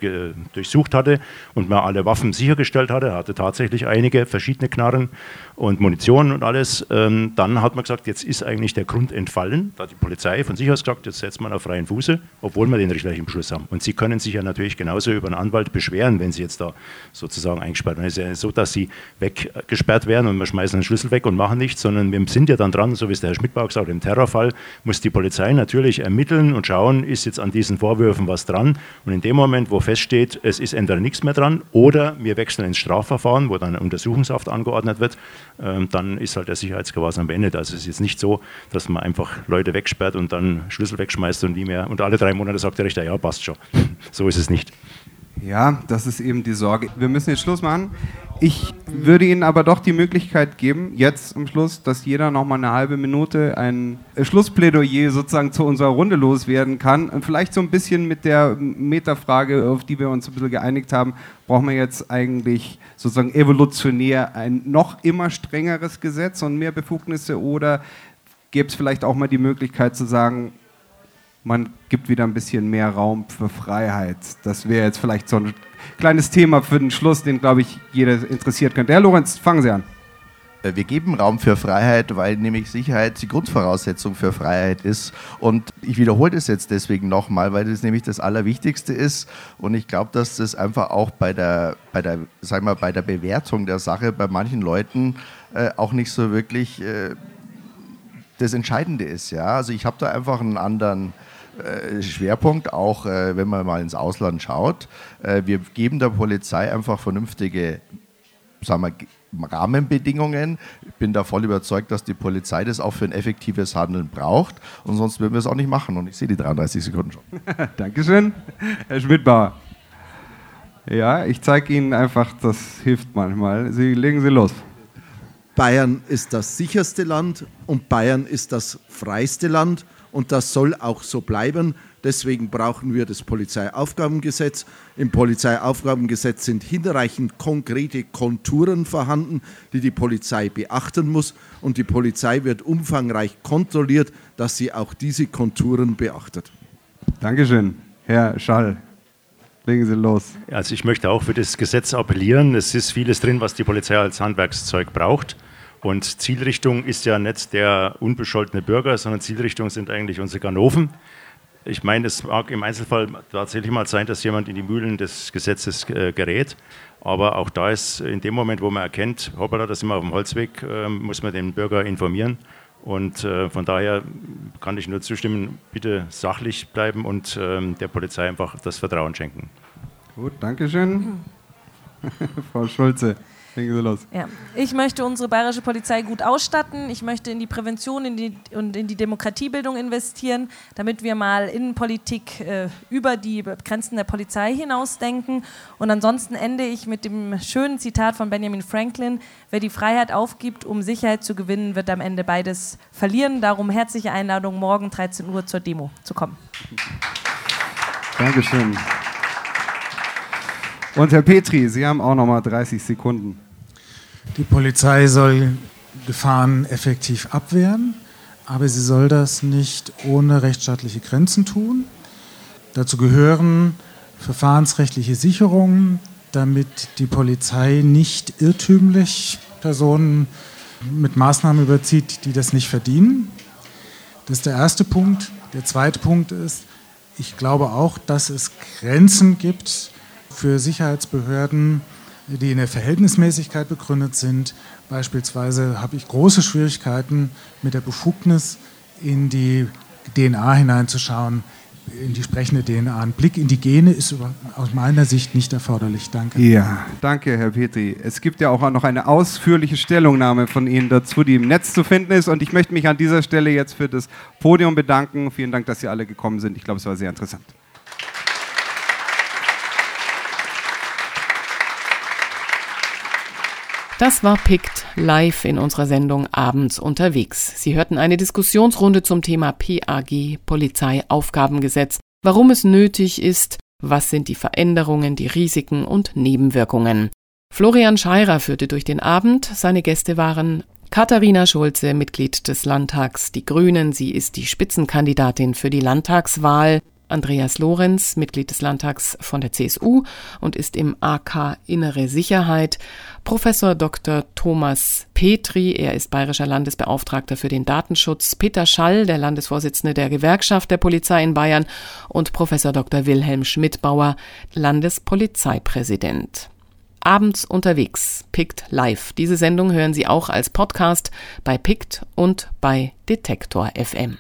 durchsucht hatte und man alle Waffen sichergestellt hatte, hatte tatsächlich einige verschiedene Knarren und Munition und alles, ähm, dann hat man gesagt, jetzt ist eigentlich der Grund entfallen. Da hat die Polizei von sich aus gesagt, jetzt setzt man auf freien Fuße, obwohl wir den richterlichen Beschluss haben. Und sie können sich ja natürlich genauso über einen Anwalt beschweren, wenn sie jetzt da sozusagen eingesperrt werden. Es ist ja so, dass sie weggesperrt werden und wir schmeißen den Schlüssel weg und machen nichts, sondern wir sind ja dann dran, so wie es der Herr Schmidbauer gesagt hat, im Terrorfall muss die Polizei natürlich ermitteln und schauen, ist jetzt an diesen Vorwürfen was dran. Und in dem Moment, wo feststeht, es ist entweder nichts mehr dran oder wir wechseln ins Strafverfahren, wo dann Untersuchungshaft angeordnet wird, dann ist halt der Sicherheitsgewahrsam beendet. Also es ist jetzt nicht so, dass man einfach Leute wegsperrt und dann Schlüssel wegschmeißt und nie mehr. Und alle drei Monate sagt der Richter, ja, passt schon. so ist es nicht. Ja, das ist eben die Sorge. Wir müssen jetzt Schluss machen. Ich würde Ihnen aber doch die Möglichkeit geben, jetzt am Schluss, dass jeder noch mal eine halbe Minute ein Schlussplädoyer sozusagen zu unserer Runde loswerden kann. Und vielleicht so ein bisschen mit der Metafrage, auf die wir uns ein bisschen geeinigt haben, brauchen wir jetzt eigentlich sozusagen evolutionär ein noch immer strengeres Gesetz und mehr Befugnisse oder gäbe es vielleicht auch mal die Möglichkeit zu sagen, man gibt wieder ein bisschen mehr Raum für Freiheit. Das wäre jetzt vielleicht so ein kleines Thema für den Schluss, den, glaube ich, jeder interessiert könnte. Herr Lorenz, fangen Sie an. Äh, wir geben Raum für Freiheit, weil nämlich Sicherheit die Grundvoraussetzung für Freiheit ist. Und ich wiederhole das jetzt deswegen nochmal, weil das nämlich das Allerwichtigste ist. Und ich glaube, dass das einfach auch bei der, bei der, sag mal, bei der Bewertung der Sache bei manchen Leuten äh, auch nicht so wirklich äh, das Entscheidende ist. Ja? Also ich habe da einfach einen anderen Schwerpunkt, auch äh, wenn man mal ins Ausland schaut. Äh, wir geben der Polizei einfach vernünftige sagen wir, Rahmenbedingungen. Ich bin da voll überzeugt, dass die Polizei das auch für ein effektives Handeln braucht. Und sonst würden wir es auch nicht machen. Und ich sehe die 33 Sekunden schon. Dankeschön, Herr Schmidbauer. Ja, ich zeige Ihnen einfach, das hilft manchmal. Sie legen Sie los. Bayern ist das sicherste Land und Bayern ist das freiste Land und das soll auch so bleiben. Deswegen brauchen wir das Polizeiaufgabengesetz. Im Polizeiaufgabengesetz sind hinreichend konkrete Konturen vorhanden, die die Polizei beachten muss. Und die Polizei wird umfangreich kontrolliert, dass sie auch diese Konturen beachtet. Dankeschön, Herr Schall. Legen Sie los. Also ich möchte auch für das Gesetz appellieren. Es ist vieles drin, was die Polizei als Handwerkszeug braucht. Und Zielrichtung ist ja nicht der unbescholtene Bürger, sondern Zielrichtung sind eigentlich unsere Ganoven. Ich meine, es mag im Einzelfall tatsächlich mal sein, dass jemand in die Mühlen des Gesetzes äh, gerät. Aber auch da ist in dem Moment, wo man erkennt, hoppala, da sind wir auf dem Holzweg, äh, muss man den Bürger informieren. Und äh, von daher kann ich nur zustimmen, bitte sachlich bleiben und ähm, der Polizei einfach das Vertrauen schenken. Gut, Dankeschön. Frau Schulze. Legen Sie los. Ja. Ich möchte unsere bayerische Polizei gut ausstatten. Ich möchte in die Prävention in die, und in die Demokratiebildung investieren, damit wir mal Innenpolitik äh, über die Grenzen der Polizei hinausdenken. Und ansonsten ende ich mit dem schönen Zitat von Benjamin Franklin: Wer die Freiheit aufgibt, um Sicherheit zu gewinnen, wird am Ende beides verlieren. Darum herzliche Einladung, morgen 13 Uhr zur Demo zu kommen. Dankeschön. Und Herr Petri, Sie haben auch noch mal 30 Sekunden. Die Polizei soll Gefahren effektiv abwehren, aber sie soll das nicht ohne rechtsstaatliche Grenzen tun. Dazu gehören verfahrensrechtliche Sicherungen, damit die Polizei nicht irrtümlich Personen mit Maßnahmen überzieht, die das nicht verdienen. Das ist der erste Punkt. Der zweite Punkt ist, ich glaube auch, dass es Grenzen gibt für Sicherheitsbehörden, die in der Verhältnismäßigkeit begründet sind. Beispielsweise habe ich große Schwierigkeiten mit der Befugnis in die DNA hineinzuschauen. in die sprechende DNA. Ein Blick in die Gene ist aus meiner Sicht nicht erforderlich. Danke. Ja, danke, Herr Petri. Es gibt ja auch noch eine ausführliche Stellungnahme von Ihnen dazu, die im Netz zu finden ist. Und ich möchte mich an dieser Stelle jetzt für das Podium bedanken. Vielen Dank, dass Sie alle gekommen sind. Ich glaube, es war sehr interessant. Das war PICT live in unserer Sendung Abends unterwegs. Sie hörten eine Diskussionsrunde zum Thema PAG Polizeiaufgabengesetz, warum es nötig ist, was sind die Veränderungen, die Risiken und Nebenwirkungen. Florian Scheirer führte durch den Abend. Seine Gäste waren Katharina Schulze, Mitglied des Landtags Die Grünen. Sie ist die Spitzenkandidatin für die Landtagswahl. Andreas Lorenz, Mitglied des Landtags von der CSU und ist im AK Innere Sicherheit. Professor Dr. Thomas Petri, er ist bayerischer Landesbeauftragter für den Datenschutz. Peter Schall, der Landesvorsitzende der Gewerkschaft der Polizei in Bayern und Professor Dr. Wilhelm Schmidbauer, Landespolizeipräsident. Abends unterwegs, Pict Live. Diese Sendung hören Sie auch als Podcast bei Pict und bei Detektor FM.